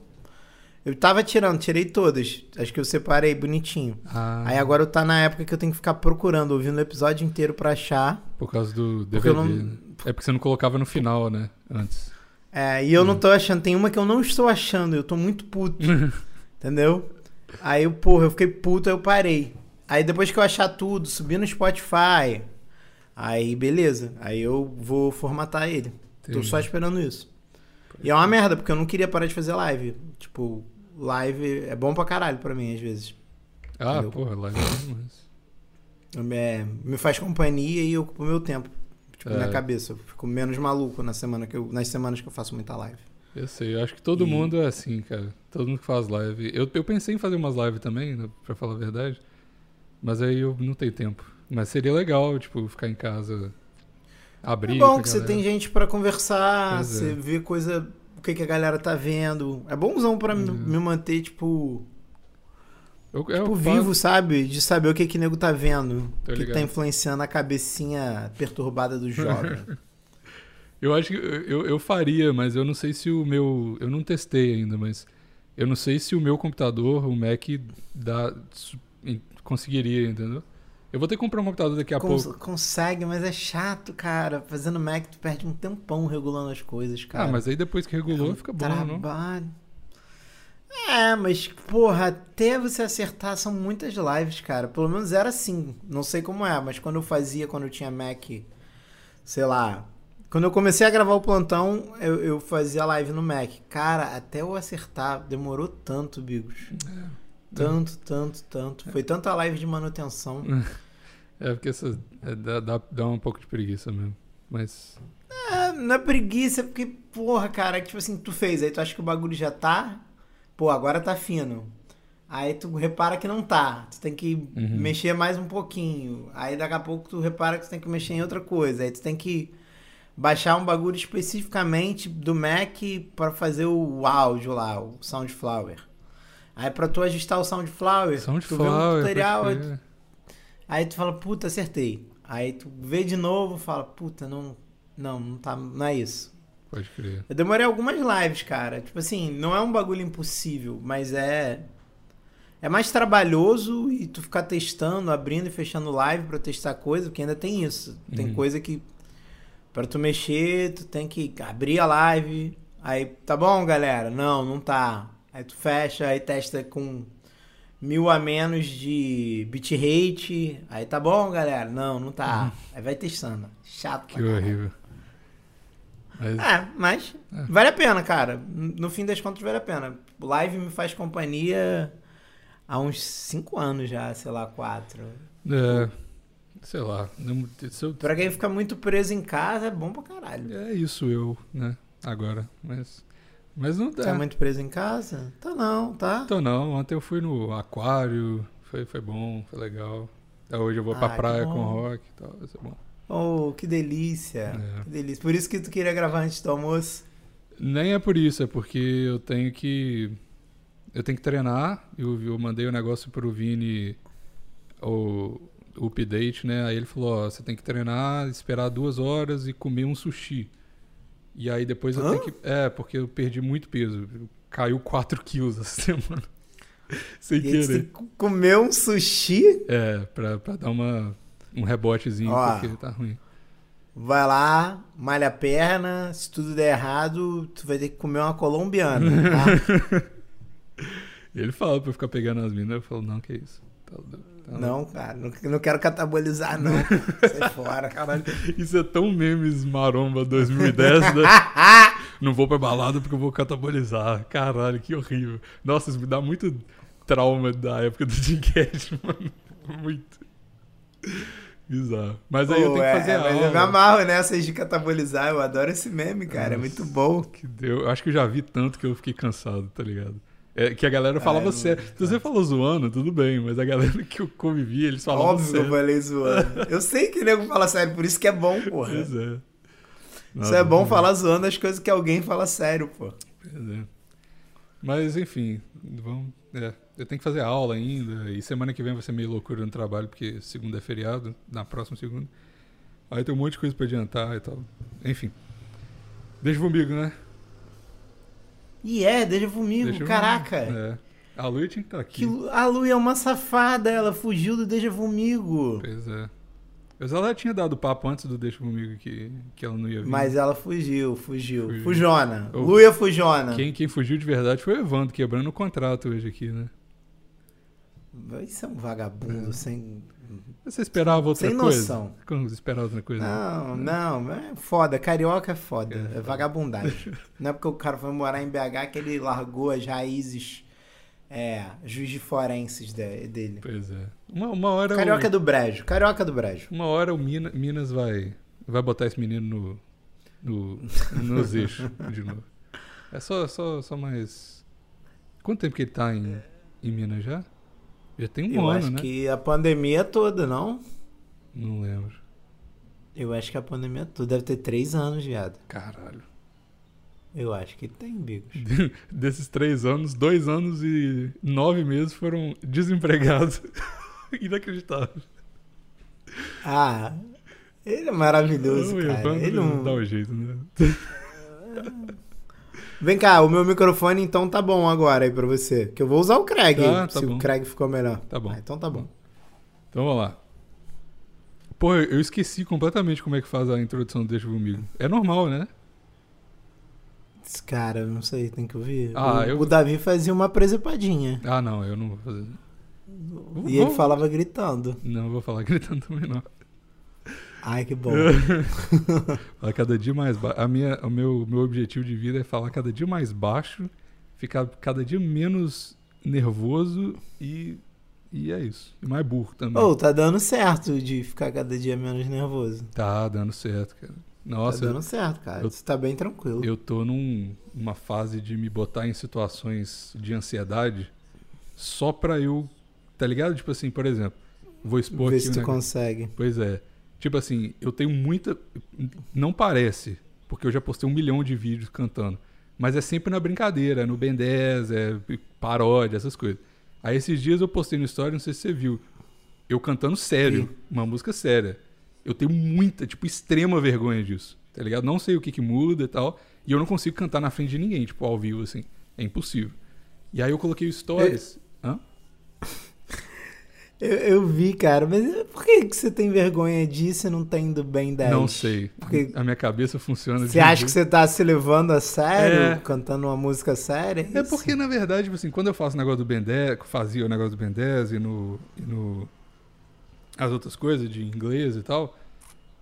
Eu tava tirando, tirei todas. Acho que eu separei bonitinho. Ah, Aí agora eu tá na época que eu tenho que ficar procurando, ouvindo o episódio inteiro pra achar. Por causa do Porque DVD. eu não- né? É porque você não colocava no final, né? Antes. É, e eu não tô achando. Tem uma que eu não estou achando, eu tô muito puto. *laughs* entendeu? Aí eu, porra, eu fiquei puto, aí eu parei. Aí depois que eu achar tudo, subir no Spotify, Aí, beleza. Aí eu vou formatar ele. Tô Entendi. só esperando isso. E é uma merda, porque eu não queria parar de fazer live. Tipo, live é bom pra caralho pra mim, às vezes. Ah, Entendeu? porra, live é demais. É, me faz companhia e ocupa o meu tempo. Tipo, É. minha cabeça. Eu fico menos maluco na semana que eu, nas semanas que eu faço muita live. Eu sei, eu acho que todo E- mundo é assim, cara. Todo mundo que faz live. Eu, eu pensei em fazer umas lives também, né, pra falar a verdade. Mas aí eu não tenho tempo. Mas seria legal, tipo, ficar em casa. Abrir. é bom que você tem gente pra conversar, Pois você é. vê coisa, o que, que a galera tá vendo. É bonzão pra me- Uhum. me manter, tipo, Eu, eu tipo faço- vivo, sabe? De saber o que que o nego tá vendo. O que, tá influenciando a cabecinha perturbada do jovem. *laughs* Eu acho que eu, eu faria, mas eu não sei se o meu. Eu não testei ainda, mas eu não sei se o meu computador, o Mac, dá, conseguiria, entendeu? Eu vou ter que comprar um computador daqui a Cons- pouco. Consegue, mas é chato, cara. Fazendo Mac, tu perde um tempão regulando as coisas, cara. Ah, mas aí depois que regulou, É um fica bom, não? trabalho. É, mas, porra, até você acertar são muitas lives, cara. Pelo menos era assim. Não sei como é, mas quando eu fazia, quando eu tinha Mac, sei lá. Quando eu comecei a gravar o plantão, eu, eu fazia live no Mac. Cara, até eu acertar, demorou tanto, Bigos. Tanto, tanto, tanto. Foi tanta live de manutenção. *laughs* É, porque essa, é, dá, dá, dá um pouco de preguiça mesmo. Mas. É, não é preguiça, é porque, porra, cara, tipo assim, tu fez, aí tu acha que o bagulho já tá. Pô, agora tá fino. Aí tu repara que não tá. Tu tem que Uhum. mexer mais um pouquinho. Aí daqui a pouco tu repara que tu tem que mexer em outra coisa. Aí tu tem que baixar um bagulho especificamente do Mac pra fazer o áudio lá, o Soundflower. Aí pra tu ajustar o Soundflower, tu vê um Soundflower. tutorial, aí tu fala, puta, acertei. Aí tu vê de novo, fala, puta, não, não, não tá, não é isso. Pode crer. Eu demorei algumas lives, cara. Tipo assim, não é um bagulho impossível, mas é é mais trabalhoso e tu ficar testando, abrindo e fechando live pra testar coisa, porque ainda tem isso. Tem Uhum. coisa que pra tu mexer, tu tem que abrir a live. Aí, tá bom, galera? Não, não tá. Aí tu fecha, aí testa com mil a menos de bitrate. Aí tá bom, galera? Não, não tá. Aí vai testando. Chato Que caralho. horrível. Mas, É, mas É. vale a pena, cara. No fim das contas, vale a pena. O Live me faz companhia há uns 5 anos já, sei lá, 4. é, sei lá. não- eu- Pra quem fica muito preso em casa, é bom pra caralho. é isso eu, né? Agora. Mas. Mas não dá. é muito preso em casa? Tá não, tá? Então não, ontem eu fui no aquário, foi, foi bom, foi legal. Hoje eu vou pra Ah, que praia com o rock e tal, vai ser bom. Oh, que delícia. É. Que delícia. Por isso que tu queria gravar antes do almoço. Nem é por isso, é porque eu tenho que. Eu tenho que treinar. Eu, eu mandei o negócio pro Vini, o, o update, né? Aí ele falou: ó, você tem que treinar, esperar duas horas e comer um sushi. E aí depois eu Hã? tenho que. É, porque eu perdi muito peso. Caiu 4 *laughs* quilos essa semana. *laughs* Sem E querer. que comer um sushi, É, pra, pra dar uma, um rebotezinho, Ó. porque tá ruim. vai lá, malha a perna. Se tudo der errado, tu vai ter que comer uma colombiana, tá? *laughs* Ele fala pra eu ficar pegando as minas, eu falo, não, que isso. Tá Não, cara, não, não quero catabolizar, não. *laughs* Sai fora. Caralho, isso é tão memes maromba 2010, né? *laughs* Não vou pra balada porque eu vou catabolizar. Caralho, que horrível. Nossa, isso me dá muito trauma da época do Dincat, *laughs* mano. Muito. Bizarro. Mas aí eu Pô, tenho que é, fazer é, a mas eu me aula. amarro nessas de catabolizar. Eu adoro esse meme, cara. É Nossa. muito bom. Que deu. Eu acho que eu já vi tanto que eu fiquei cansado, tá ligado? É, que a galera falava eu sério. não- Se você falou zoando, tudo bem, mas a galera *laughs* que eu convivi, eles falavam Óbvio que eu sério. falei zoando. Eu sei que nego fala sério, por isso que é bom, porra. Pois é. Isso Nossa, é bom muito falar zoando as coisas que alguém fala sério, pô. Pois é. Mas enfim, vamos. É, eu tenho que fazer aula ainda. E semana que vem vai ser meio loucura no trabalho, porque segunda é feriado, na próxima segunda. Aí tem um monte de coisa pra adiantar e tal. Enfim. Deixa comigo, né? E é, deixa comigo, Deixa caraca. É. A Luia tinha que estar aqui. Que, Lu- a Lu é uma safada, ela fugiu do Deixa Comigo. Pois é. Mas ela tinha dado papo antes do Deixa comigo que, que ela não ia vir. Mas ela fugiu, fugiu. Fugiu. Fujona. Oh. Luia Fujona. Quem, quem fugiu de verdade foi o Evandro, quebrando o contrato hoje aqui, né? Isso é um vagabundo É. sem Você esperava outra Sem coisa? noção. Como esperava outra coisa? Não, não, é foda. Carioca é foda. É vagabundagem. *laughs* Não é porque o cara foi morar em BH que ele largou as raízes é, juiz de forenses de- dele. Pois é. Uma, uma hora Carioca o, do Brejo. Carioca do Brejo. uma hora o Mina- Minas vai, vai botar esse menino no, no, *laughs* nos eixos de novo. É só, só, só mais. Quanto tempo que ele tá em, em Minas já? Já tem um Eu ano, acho né? que a pandemia toda, não? Não lembro. Eu acho que a pandemia toda deve ter três anos, viado. Caralho. Eu acho que tem, Bigos. *laughs* Desses três anos, dois anos e nove meses foram desempregados. *laughs* Inacreditável. Ah, ele é maravilhoso, Não, cara. Ele não... dá um jeito, né? *laughs* Vem cá, o meu microfone então tá bom agora aí pra você. Que eu vou usar o Craig, Tá, tá se bom. o Craig ficou melhor. Tá bom. Ah, então tá bom. Então vamos lá. Pô, eu esqueci completamente como é que faz a introdução do Deixa Comigo. É normal, né? Cara, eu não sei, tem que ouvir. Ah, o, eu- o Davi fazia uma presepadinha. Ah, não, eu não vou fazer. Vou- E ele vou- falava gritando. Não, eu vou falar *laughs* gritando também, não. Ai, que bom. *laughs* Falar cada dia mais baixo. A minha, o meu, meu objetivo de vida é falar cada dia mais baixo, ficar cada dia menos nervoso e, e é isso. E mais burro também. Ô, tá dando certo de ficar cada dia menos nervoso. Tá dando certo, cara. Nossa, tá dando certo, cara. eu- Você tá bem tranquilo. eu tô num- numa fase de me botar em situações de ansiedade só pra eu. Tá ligado? Tipo assim, por exemplo, vou expor Vê aqui se tu negócio. consegue. Pois é. Tipo assim, eu tenho muita. Não parece, porque eu já postei um milhão de vídeos cantando. Mas é sempre na brincadeira, é no Ben 10, é paródia, essas coisas. Aí esses dias eu postei no story, não sei se você viu. Eu cantando sério, uma música séria. Eu tenho muita, tipo, extrema vergonha disso, tá ligado? Não sei o que que muda e tal. E eu não consigo cantar na frente de ninguém, tipo, ao vivo, assim. É impossível. E aí eu coloquei stories. Hã? Eu, eu vi, cara, mas por que, que você tem vergonha disso e não tá indo bem 10? Não sei. Porque A minha cabeça funciona de você acha jeito- que você tá se levando a sério, É. cantando uma música séria? É Isso. porque, na verdade, tipo assim, quando eu faço o negócio do Ben 10, fazia o negócio do Ben 10 e no, e no. as outras coisas de inglês e tal,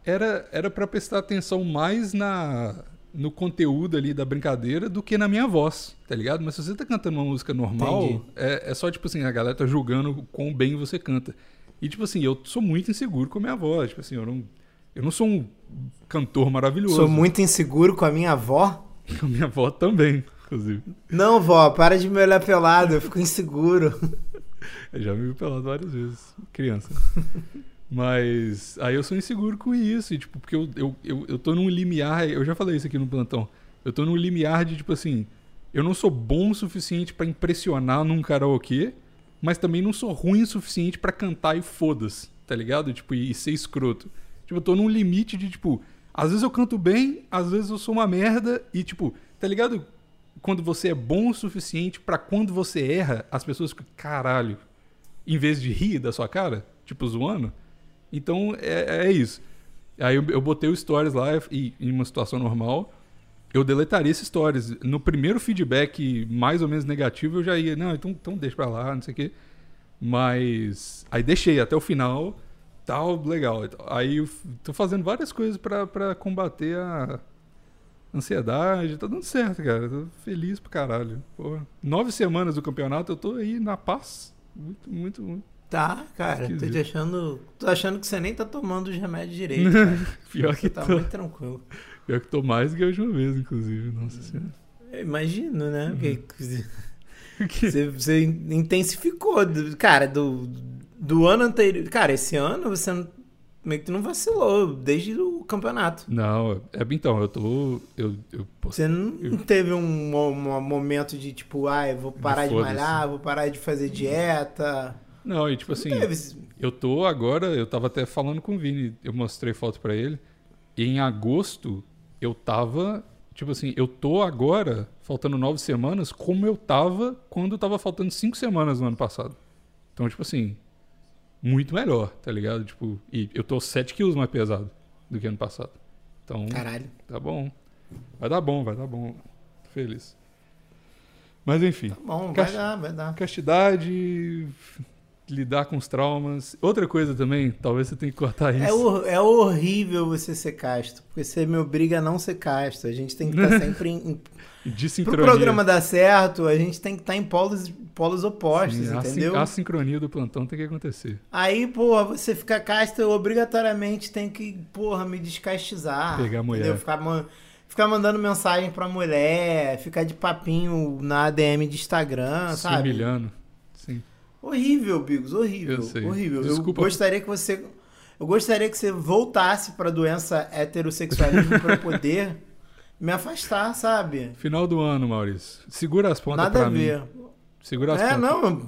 era, era pra prestar atenção mais na, no conteúdo ali da brincadeira do que na minha voz, tá ligado? Mas se você tá cantando uma música normal, é, é só, tipo assim, a galera tá julgando o quão bem você canta. E, tipo assim, eu sou muito inseguro com a minha voz, tipo assim, eu não. Eu não sou um cantor maravilhoso. Sou muito inseguro com a minha avó. *laughs* Com a minha voz também, inclusive. Não, vó, para de me olhar pelado, eu fico inseguro. *laughs* Eu já me vi pelado várias vezes, criança. *laughs* Mas aí eu sou inseguro com isso, e, tipo, porque eu, eu, eu, eu tô num limiar, eu já falei isso aqui no plantão, eu tô num limiar de, tipo assim, eu não sou bom o suficiente pra impressionar num karaokê, mas também não sou ruim o suficiente pra cantar e foda-se, tá ligado? Tipo, e, e ser escroto. Tipo, eu tô num limite de, tipo, às vezes eu canto bem, às vezes eu sou uma merda, e, tipo, tá ligado? Quando você é bom o suficiente pra quando você erra, as pessoas ficam, caralho, em vez de rir da sua cara, tipo, zoando. Então, é, é isso. Aí eu, eu botei o stories lá e em uma situação normal, eu deletaria esses stories. No primeiro feedback mais ou menos negativo, eu já ia, não, então, então deixa pra lá, não sei o quê. Mas aí deixei até o final, tal, legal. Aí eu tô fazendo várias coisas pra combater a ansiedade, tá dando certo, cara. Tô feliz pra caralho. Porra. Nove semanas do campeonato, eu tô aí na paz. Muito, muito, muito. Tá, cara, tô te achando. Tô achando que você nem tá tomando os remédios direito. *laughs* Pior Você que tá tô. muito tranquilo. Pior que tô mais do que a última vez, inclusive. Nossa senhora. Eu imagino, né? Uhum. Porque *laughs* você, você intensificou. do- Cara, do, do ano anterior. Cara, esse ano você não- meio que não vacilou desde o campeonato. Não, é então, eu tô. Eu, eu Você não teve um, um momento de tipo, ai, vou parar de malhar, vou parar de fazer dieta. Não, e tipo assim, eu tô agora, eu tava até falando com o Vini, eu mostrei foto pra ele. E em agosto, eu tava. Tipo assim, eu tô agora, faltando nove semanas, como eu tava quando tava faltando cinco semanas no ano passado. Então, tipo assim, muito melhor, tá ligado? Tipo, e eu tô 7 quilos mais pesado do que ano passado. Então, Caralho. tá bom. Vai dar bom, vai dar bom. Tô feliz. Mas enfim. Tá bom, vai dar, vai dar. Castidade, lidar com os traumas. Outra coisa também, talvez você tenha que cortar isso. É, é horrível você ser casto, porque você me obriga a não ser casto. A gente tem que estar sempre em, em *laughs* Pro sincronia. programa dar certo, a gente tem que estar em polos, polos opostos, Sim, entendeu? A sincronia do plantão tem que acontecer. Aí, porra, você fica casta, eu obrigatoriamente tem que, porra, me descastizar. Pegar a mulher. Entendeu? Ficar, man- ficar mandando mensagem pra mulher, ficar de papinho na ADM de Instagram, Se sabe? humilhando. Sim. Horrível, Bigos, horrível. Eu sei. Horrível. Desculpa. Eu gostaria que você. Eu gostaria que você voltasse pra doença heterossexualismo eu poder *laughs* me afastar, sabe? Final do ano, Maurício. Segura as pontas Nada pra a mim. ver. Segura as É, pontas. não.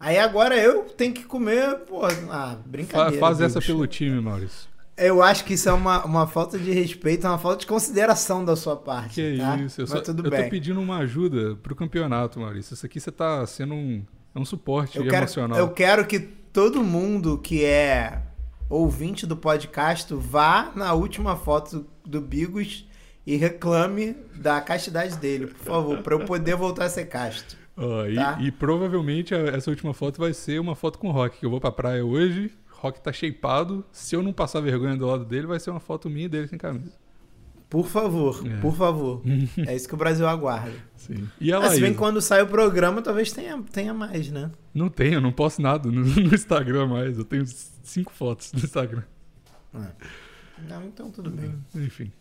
Aí agora eu tenho que comer, pô, ah, Fa- brincadeira. faz essa pelo time, Maurício. Eu acho que isso é uma, uma falta de respeito, é uma falta de consideração da sua parte. Que tá? isso, eu, Mas só, tudo eu bem. tô pedindo uma ajuda pro campeonato, Maurício. Isso aqui você tá sendo um, é um suporte eu, quero, emocional. eu quero que todo mundo que é ouvinte do podcast vá na última foto do Bigos e reclame da castidade dele, por favor, pra eu poder voltar a ser casto. E, Tá. e provavelmente a- essa última foto vai ser uma foto com o Rock, que eu vou pra praia hoje. Rock tá shapeado. Se eu não passar vergonha do lado dele, vai ser uma foto minha e dele sem camisa. Por favor, É. por favor. *laughs* É isso que o Brasil aguarda. Sim. E a Ah, se bem quando sai o programa, talvez tenha, tenha mais, né? Não tenho, eu não posto nada no, *laughs* no Instagram mais. Eu tenho cinco fotos no Instagram. Não, então tudo bem. Enfim.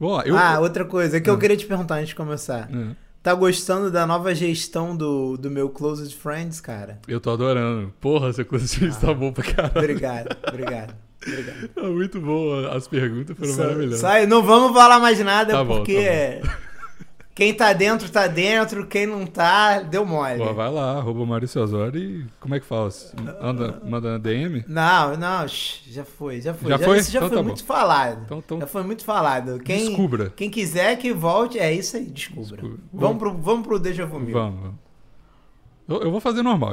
Bom, eu. Ah, outra coisa que eu Ah. queria te perguntar antes de começar. É, Tá gostando da nova gestão do, do meu Closest Friends, cara? eu tô adorando. Porra, seu cozinho Ah. tá bom pra caralho. Obrigado, obrigado. Obrigado. Tá muito bom. As perguntas foram Sa- maravilhosas. Sai, não vamos falar mais nada, Tá bom, porque *laughs* quem tá dentro, tá dentro. Quem não tá, deu mole. Pô, vai lá, arroba Maurício Osório e. Como é que fala? Anda, manda na DM? Não, não, já foi, já foi. Já foi? Isso já Então foi tá muito falado. Então, então Já foi muito falado. Quem, descubra. quem quiser que volte, é isso aí, descubra. Descubra. Vamos pro, vamos pro Deja Vu. Vamos, vamos. Eu, eu vou fazer normal.